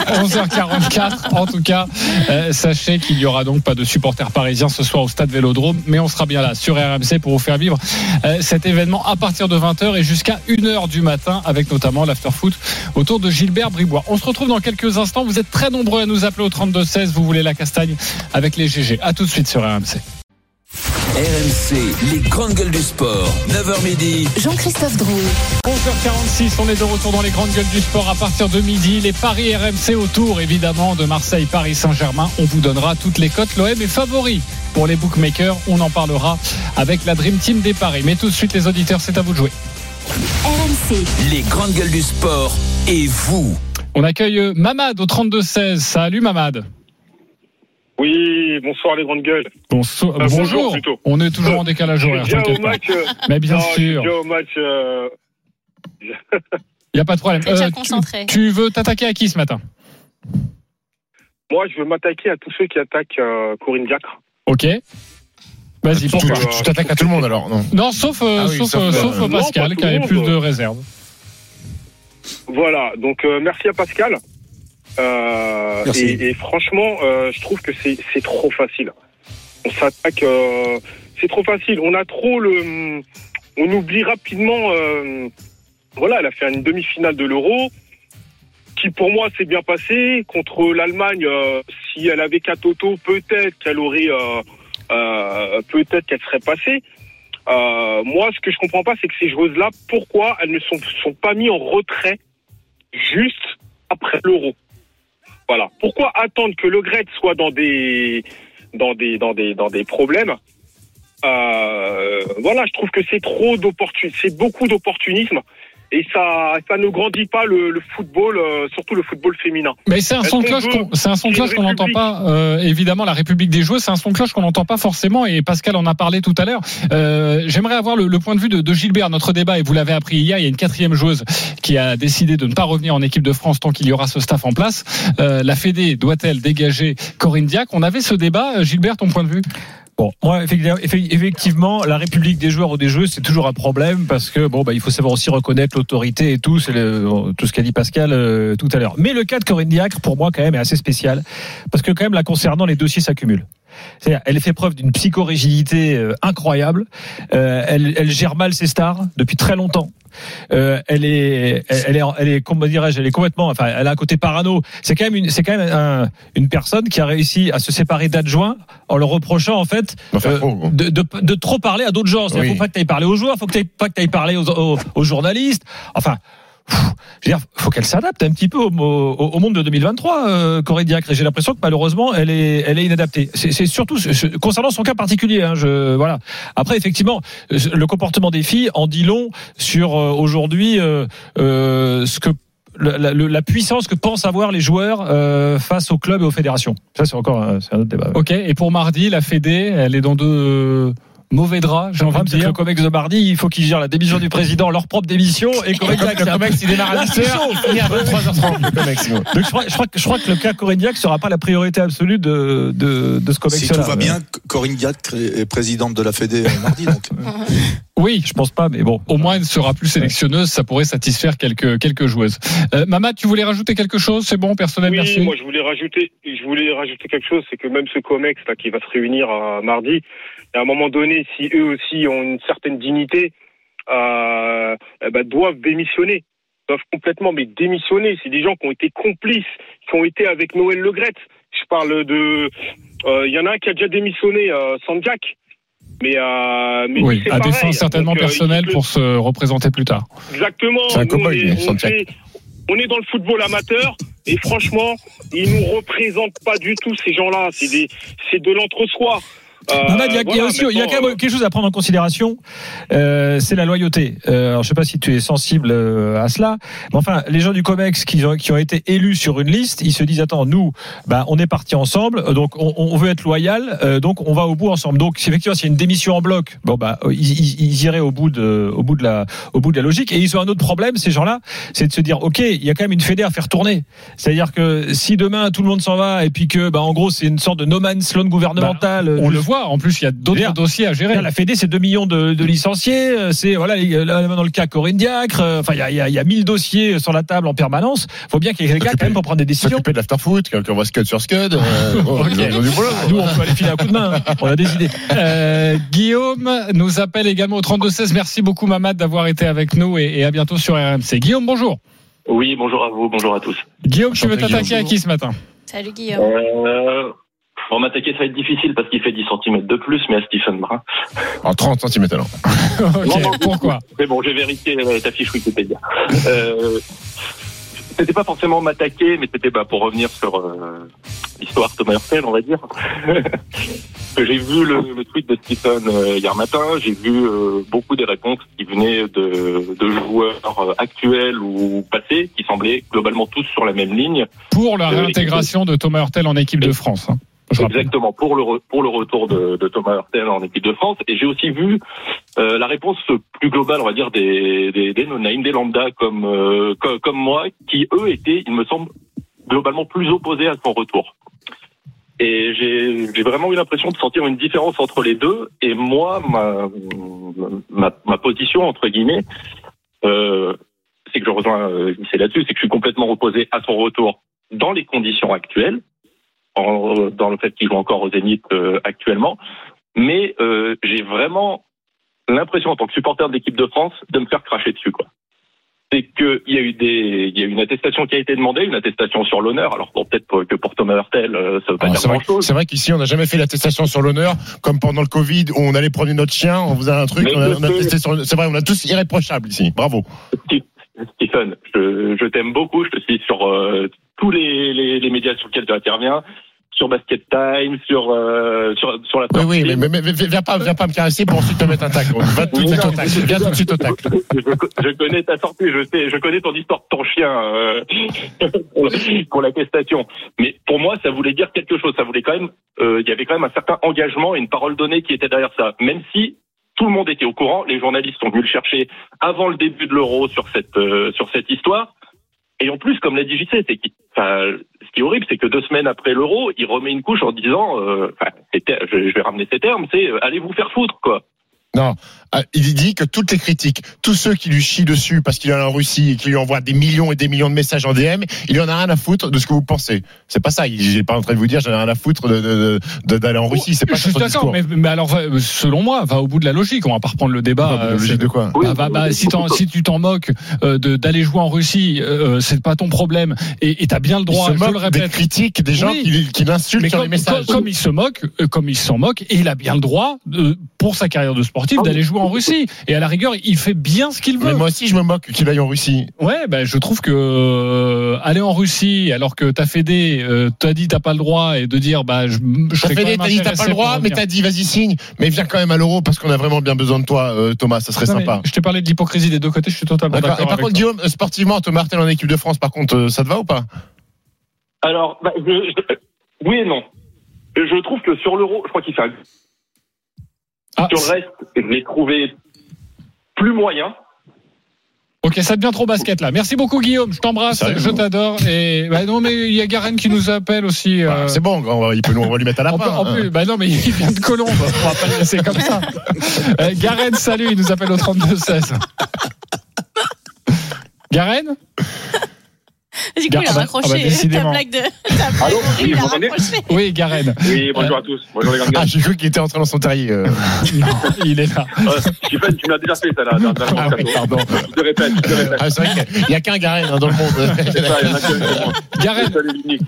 11h44 en tout cas. Euh, sachez qu'il n'y aura donc pas de supporters parisiens ce soir au stade Vélodrome, mais on sera bien là sur RMC pour vous faire vivre euh, cet événement à partir de 20h et jusqu'à 1h du matin avec notamment l'afterfoot autour de Gilbert Bribois. On se retrouve dans quelques instants. Vous êtes très nombreux à nous appeler au 32-16. Vous voulez la castagne avec les GG. À tout de suite sur RMC. RMC, les grandes gueules du sport. 9h midi. Jean-Christophe Drouet. 11h46, on est de retour dans les grandes gueules du sport à partir de midi. Les paris RMC autour, évidemment, de Marseille, Paris, Saint-Germain. On vous donnera toutes les cotes. L'OM est favori pour les bookmakers. On en parlera avec la Dream Team des paris. Mais tout de suite, les auditeurs, c'est à vous de jouer. RMC. Les grandes gueules du sport. Et vous On accueille euh, Mamad au 32-16. Salut Mamad. Oui, bonsoir les grandes gueules. Bonsoir. Euh, bonjour, bonjour. plutôt. On est toujours en décalage horaire, déjà t'inquiète au pas. match. euh, Mais bien non, je suis sûr. déjà au match. euh, Il n'y a pas de problème. Euh, tu- concentré. tu veux t'attaquer à qui ce matin? Moi, je veux m'attaquer à tous ceux qui attaquent euh, Corinne Diacre. Ok. Vas-y, Tu pourquoi euh, tu t'attaques à tout le monde alors, non Non, sauf, euh, Ah oui, sauf, sauf, euh, euh, sauf non, Pascal qui avait plus de réserve. Voilà, donc euh, merci à Pascal. Euh, Merci. Et, et franchement, euh, je trouve que c'est trop facile. On s'attaque, euh, c'est trop facile. On a trop le, on oublie rapidement. euh, voilà, elle a fait une demi-finale de l'Euro, qui pour moi s'est bien passé contre l'Allemagne. si elle avait qu'à Toto, peut-être qu'elle aurait, euh, euh, peut-être qu'elle serait passée. Euh, moi, ce que je comprends pas, c'est que ces joueuses-là, pourquoi elles ne sont, pas mises en retrait juste après l'euro Voilà. Pourquoi attendre que le Gret soit dans des, dans des, dans des, dans des problèmes Euh, Voilà, je trouve que c'est trop d'opportunisme, c'est beaucoup d'opportunisme. Et ça, ça ne grandit pas le, le football, euh, surtout le football féminin. Mais c'est un son cloche qu'on c'est un son de qu'il y ait cloche une qu'on n'entend pas euh, évidemment la République des joueurs c'est un son de cloche qu'on n'entend pas forcément et Pascal en a parlé tout à l'heure. Euh, j'aimerais avoir le, le point de vue de, de Gilbert notre débat et vous l'avez appris hier il y a une quatrième joueuse qui a décidé de ne pas revenir en équipe de France tant qu'il y aura ce staff en place. Euh, la Fédé doit-elle dégager Corinne Diac? On avait ce débat euh, Gilbert ton point de vue? Bon, moi, effectivement, la République des joueurs ou des jeux, c'est toujours un problème parce que bon, bah, il faut savoir aussi reconnaître l'autorité et tout, c'est tout ce qu'a dit Pascal euh, tout à l'heure. Mais le cas de Corinne Diacre, pour moi, quand même, est assez spécial parce que quand même, la concernant, les dossiers s'accumulent. C'est-à-dire, elle fait preuve d'une psychorigidité euh, incroyable. Euh, elle, elle gère mal ses stars depuis très longtemps. Euh, elle est, elle, elle est, elle est, comment dirais-je, elle est complètement, enfin, elle a un côté parano. C'est quand même une, c'est quand même un- une personne qui a réussi à se séparer d'adjoints en leur reprochant en fait euh, de, de, de trop parler à d'autres gens. Il Oui. faut pas que tu ailles parler aux joueurs, faut que tu pas que tu parler aux, aux, aux journalistes. Enfin. Dire, faut qu'elle s'adapte un petit peu au, monde de 2023, euh, Corée Diacre. J'ai l'impression que malheureusement, elle est, inadaptée. C'est surtout ce- ce- concernant son cas particulier. Hein, je, voilà. Après, effectivement, le comportement des filles en dit long sur euh, aujourd'hui euh, euh, ce que la, puissance que pensent avoir les joueurs euh, face aux clubs et aux fédérations. Ça, c'est encore un, un autre débat. Ok, et pour mardi, la Fédé, elle est dans de euh, mauvais draps, j'ai envie de c'est que dire. le Comex de mardi, il faut qu'ils gèrent la démission du président, leur propre démission, et Corignac, Le Comex, il démarre à Là, 10 c'est heures, chaud. il finit à 23h30, le Comex. Donc je crois, je crois que je crois que le cas Corignac sera pas la priorité absolue de de, de ce Comex. Si tout va bien, Corinne Diacre est présidente de la Fédé euh, mardi. Donc. Oui, je pense pas, mais bon. Au moins, elle ne sera plus sélectionneuse, ça pourrait satisfaire quelques, quelques joueuses. Euh, Mama, tu voulais rajouter quelque chose? C'est bon, personnel, Oui, merci. moi je voulais rajouter, je voulais rajouter quelque chose, c'est que même ce Comex là qui va se réunir à mardi, à un moment donné, si eux aussi ont une certaine dignité, euh, eh ben, doivent démissionner, doivent complètement, mais démissionner. C'est des gens qui ont été complices, qui ont été avec Noël Legrette. Je parle de, euh, il y en a un qui a déjà démissionné, euh, Sanjak. Mais, euh, mais Oui, à des fins certainement Donc, euh, personnelles pour se représenter plus tard. Exactement. C'est un Nous, cow-boy, on, est, dans le football amateur et franchement, ils nous représentent pas du tout ces gens-là. C'est des, c'est de l'entre-soi. Euh, il y a, il y a voilà, aussi, il y a maintenant, quand même quelque chose à prendre en considération, euh, c'est la loyauté. Euh, alors, je sais pas si tu es sensible euh, à cela, mais enfin, les gens du Comex qui ont, qui ont été élus sur une liste, ils se disent attends, nous, bah, on est partis ensemble, donc on, on veut être loyal, euh, donc on va au bout ensemble. Donc, si effectivement, s'il y a une démission en bloc, bon bah, ils, ils, ils iraient au bout de, au bout de la, au bout de la logique. Et ils ont un autre problème, ces gens-là, c'est de se dire ok, il y a quand même une fédé à faire tourner. C'est-à-dire que si demain tout le monde s'en va et puis que, bah, en gros, c'est une sorte de no man's land gouvernemental. on le voit. En plus, il y a d'autres dossiers à gérer. La Fédé, c'est 2 millions de, de licenciés. euh, C'est voilà, dans le cas Corinne Diacre. euh, Enfin, il y a, il y, a, il y a 1000 dossiers sur la table en permanence. Faut bien qu'il y ait quelqu'un quand même pour prendre des décisions. S'occuper de l'afterfoot, qu'on voit Scud sur Scud. euh, bon, Ok. ils ont du boulot. Nous, on peut aller filer un coup de main. hein. On a des idées. Euh, Guillaume nous appelle également au 32-16. Merci beaucoup, Mamad, d'avoir été avec nous et, et à bientôt sur RMC. Guillaume, bonjour. Oui, bonjour à vous, bonjour à tous. Guillaume, tu veux t'attaquer à qui ce matin? Salut Guillaume. Euh, bon, m'attaquer, ça va être difficile parce qu'il fait 10 cm de plus, mais à Stephen Brun. En 30 cm alors. Ok, pourquoi Mais bon, j'ai vérifié euh, ta fiche Wikipédia. Euh, c'était pas forcément m'attaquer, mais c'était bah, pour revenir sur euh, l'histoire Thomas Hurtel, on va dire. j'ai vu le, le tweet de Stephen euh, hier matin, j'ai vu euh, beaucoup des réponses qui venaient de, de joueurs actuels ou passés, qui semblaient globalement tous sur la même ligne. Pour la réintégration de Thomas Hurtel en équipe de France. hein. Exactement, pour le, pour le retour de, de Thomas Hurtel en équipe de France. Et j'ai aussi vu euh, la réponse plus globale, on va dire, des, des, des no-name, des lambda comme, euh, co- comme moi, qui eux étaient, il me semble, globalement plus opposés à son retour. Et j'ai j'ai vraiment eu l'impression de sentir une différence entre les deux. Et moi, ma, ma, ma position, entre guillemets, euh, c'est que je rejoins euh, c'est là-dessus, c'est que je suis complètement opposé à son retour dans les conditions actuelles, en- dans le fait qu'il joue encore au Zénith euh, actuellement. Mais euh, j'ai vraiment l'impression, en tant que supporter de l'équipe de France, de me faire cracher dessus, quoi. C'est qu'il y a eu des, il y a eu une attestation qui a été demandée, une attestation sur l'honneur. Alors bon, peut-être que pour Thomas Hurtel, euh, ça veut pas Alors, dire grand-chose. c'est vrai qu'ici, on n'a jamais fait l'attestation sur l'honneur, comme pendant le Covid, où on allait promener notre chien, on faisait un truc, Mais on a, je on a sais. testé sur. C'est vrai, on a tous irréprochables ici. Bravo. Stephen, je, je t'aime beaucoup. Je te suis sur euh, tous les, les, les médias sur lesquels tu interviens, sur Basket Time, sur euh, sur sur la. Oui, oui, mais, mais, mais- mais viens pas, viens pas me caresser pour ensuite te mettre un tacle. Va tout de suite au. Viens tout de suite au tacle. je, connais ta sortie, je sais, je connais ton histoire de ton chien euh, pour, pour l'attestation. Mais pour moi, ça voulait dire quelque chose. Ça voulait quand même, euh, il y avait quand même un certain engagement et une parole donnée qui était derrière ça. Même si tout le monde était au courant, les journalistes sont venus le chercher avant le début de l'Euro sur cette euh, sur cette histoire. Et en plus, comme l'a dit JC, c'est enfin, qui est horrible, c'est que deux semaines après l'Euro, il remet une couche en disant, euh, je, vais ramener ces termes, c'est euh, allez vous faire foutre, quoi. Non, il dit que toutes les critiques, tous ceux qui lui chient dessus parce qu'il est en Russie et qui lui envoient des millions et des millions de messages en DM, il en a rien à foutre de ce que vous pensez. C'est pas ça. Il n'est pas en train de vous dire j'en ai rien à foutre d'aller en Russie. C'est pas Je suis d'accord, mais, mais alors, va- selon moi, va au bout de la logique. On va pas reprendre le débat. Euh, logique de quoi Bah, bah, bah, si, tu t'en moques euh, d'aller jouer en Russie, euh, c'est pas ton problème. Et tu as bien le droit. il se je le répète. des critiques des gens Oui. qui, qui l'insultent sur comme, les messages. comme- comme il se moque, euh, comme il s'en moque, et il a bien le droit, de- pour sa carrière de sportif, Ah d'aller jouer en Russie. Et à la rigueur, il fait bien ce qu'il veut. Mais moi aussi, je me moque qu'il aille en Russie. Ouais, ben je trouve que euh, aller en Russie alors que ta Fédé euh, t'a dit t'as pas le droit et de dire bah je, je Ça serais fait des, t'as dit t'as pas le droit, mais t'as dit vas-y signe, mais viens quand même à l'euro parce qu'on a vraiment bien besoin de toi, euh, Thomas, ça serait Non, sympa. Je t'ai parlé de l'hypocrisie des deux côtés, je suis totalement D'accord. d'accord. Et par avec contre, toi. Guillaume, sportivement, Thomas Martel en équipe de France, par contre, ça te va ou pas? Alors, bah, je- je- oui et non. Je trouve que sur l'Euro, je crois qu'il fait un... Ah, le reste, je l'ai trouvé plus moyen. Ok, ça devient trop basket là. Merci beaucoup Guillaume, je t'embrasse, je t'adore. Et bah non mais il y a Garen qui nous appelle aussi. Bah, euh, C'est bon, on va, il peut, nous- on va lui mettre à la en, plus- en hein. plus, bah non mais il vient de Colombe, on va pas le laisser comme ça. Euh, Garen, salut, il nous appelle au 32 16. Garen Du coup, il a raccroché. Ta décidément. blague de. Ta blague Allô Oui, il a vous m'entendez raccroché. Oui, Garen. Oui, bonjour à tous. Bonjour les grands Ah, gars. j'ai cru qu'il était entré dans son terrier. euh. Non, il est là. Euh, Stephen, tu m'as déjà fait ça là, dans, dans le Ah oui, pardon. Je te répète, je te répète. Ah, c'est vrai qu'il n'y a qu'un Garen hein, dans le monde. C'est ça, il y en a qu'un, c'est moi. Garen,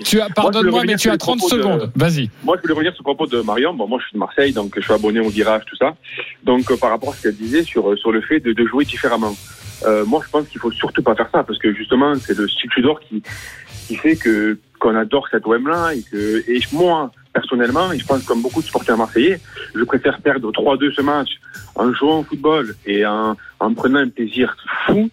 tu pardonne-moi, mais tu as 30 secondes. Vas-y. Moi, je voulais revenir sur le propos de Marion. Bon, moi, je suis de Marseille, donc je suis abonné au virage, tout ça. Donc, euh, par rapport à ce qu'elle disait sur, sur le fait de, de jouer différemment. Euh, moi, je pense qu'il faut surtout pas faire ça, parce que justement, c'est le style Qui, fait que qu'on adore cette OM-là, et que et moi, personnellement, et je pense comme beaucoup de supporters marseillais, je préfère perdre 3-2 ce match en jouant au football et en, en prenant un plaisir fou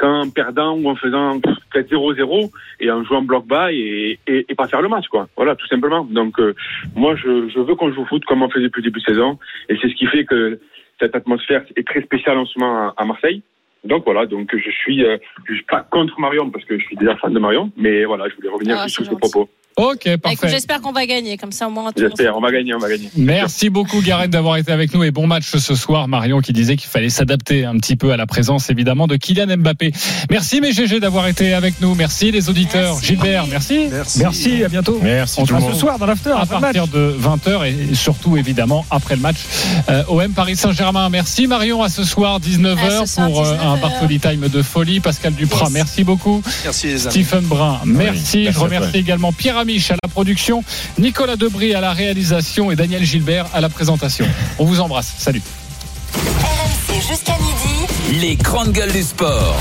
qu'en perdant ou en faisant peut-être 0-0 et en jouant bloc bas et, et, pas faire le match, quoi. Voilà, tout simplement. Donc, euh, moi, je, veux qu'on joue au foot comme on faisait depuis le début de saison. Et c'est ce qui fait que cette atmosphère est très spéciale en ce moment à Marseille. Donc voilà, donc je suis, euh, je suis pas contre Marion parce que je suis déjà fan de Marion, mais voilà, je voulais revenir Ah, juste sur ce propos. Ok, Bah, parfait. J'espère qu'on va gagner, comme ça au moins. J'espère, on va gagner, on va gagner. Merci beaucoup Garen d'avoir été avec nous et bon match ce soir. Marion qui disait qu'il fallait s'adapter un petit peu à la présence évidemment de Kylian Mbappé. Merci mes GG d'avoir été avec nous. Merci les auditeurs. Merci. Gilbert, merci. Merci, à bientôt. Merci On se ce soir dans l'after. À match. partir de 20h et surtout évidemment après le match euh, OM Paris Saint-Germain. Merci Marion à ce soir 19h À ce soir, pour euh, un 19h. Bartoli Time de folie. Pascal Duprat, Yes. merci beaucoup. Merci les amis. Stephen Brun, merci. merci Je remercie également Pierre Amiche à la production, Nicolas Debris à la réalisation et Daniel Gilbert à la présentation. On vous embrasse. Salut. Les grandes gueules du sport.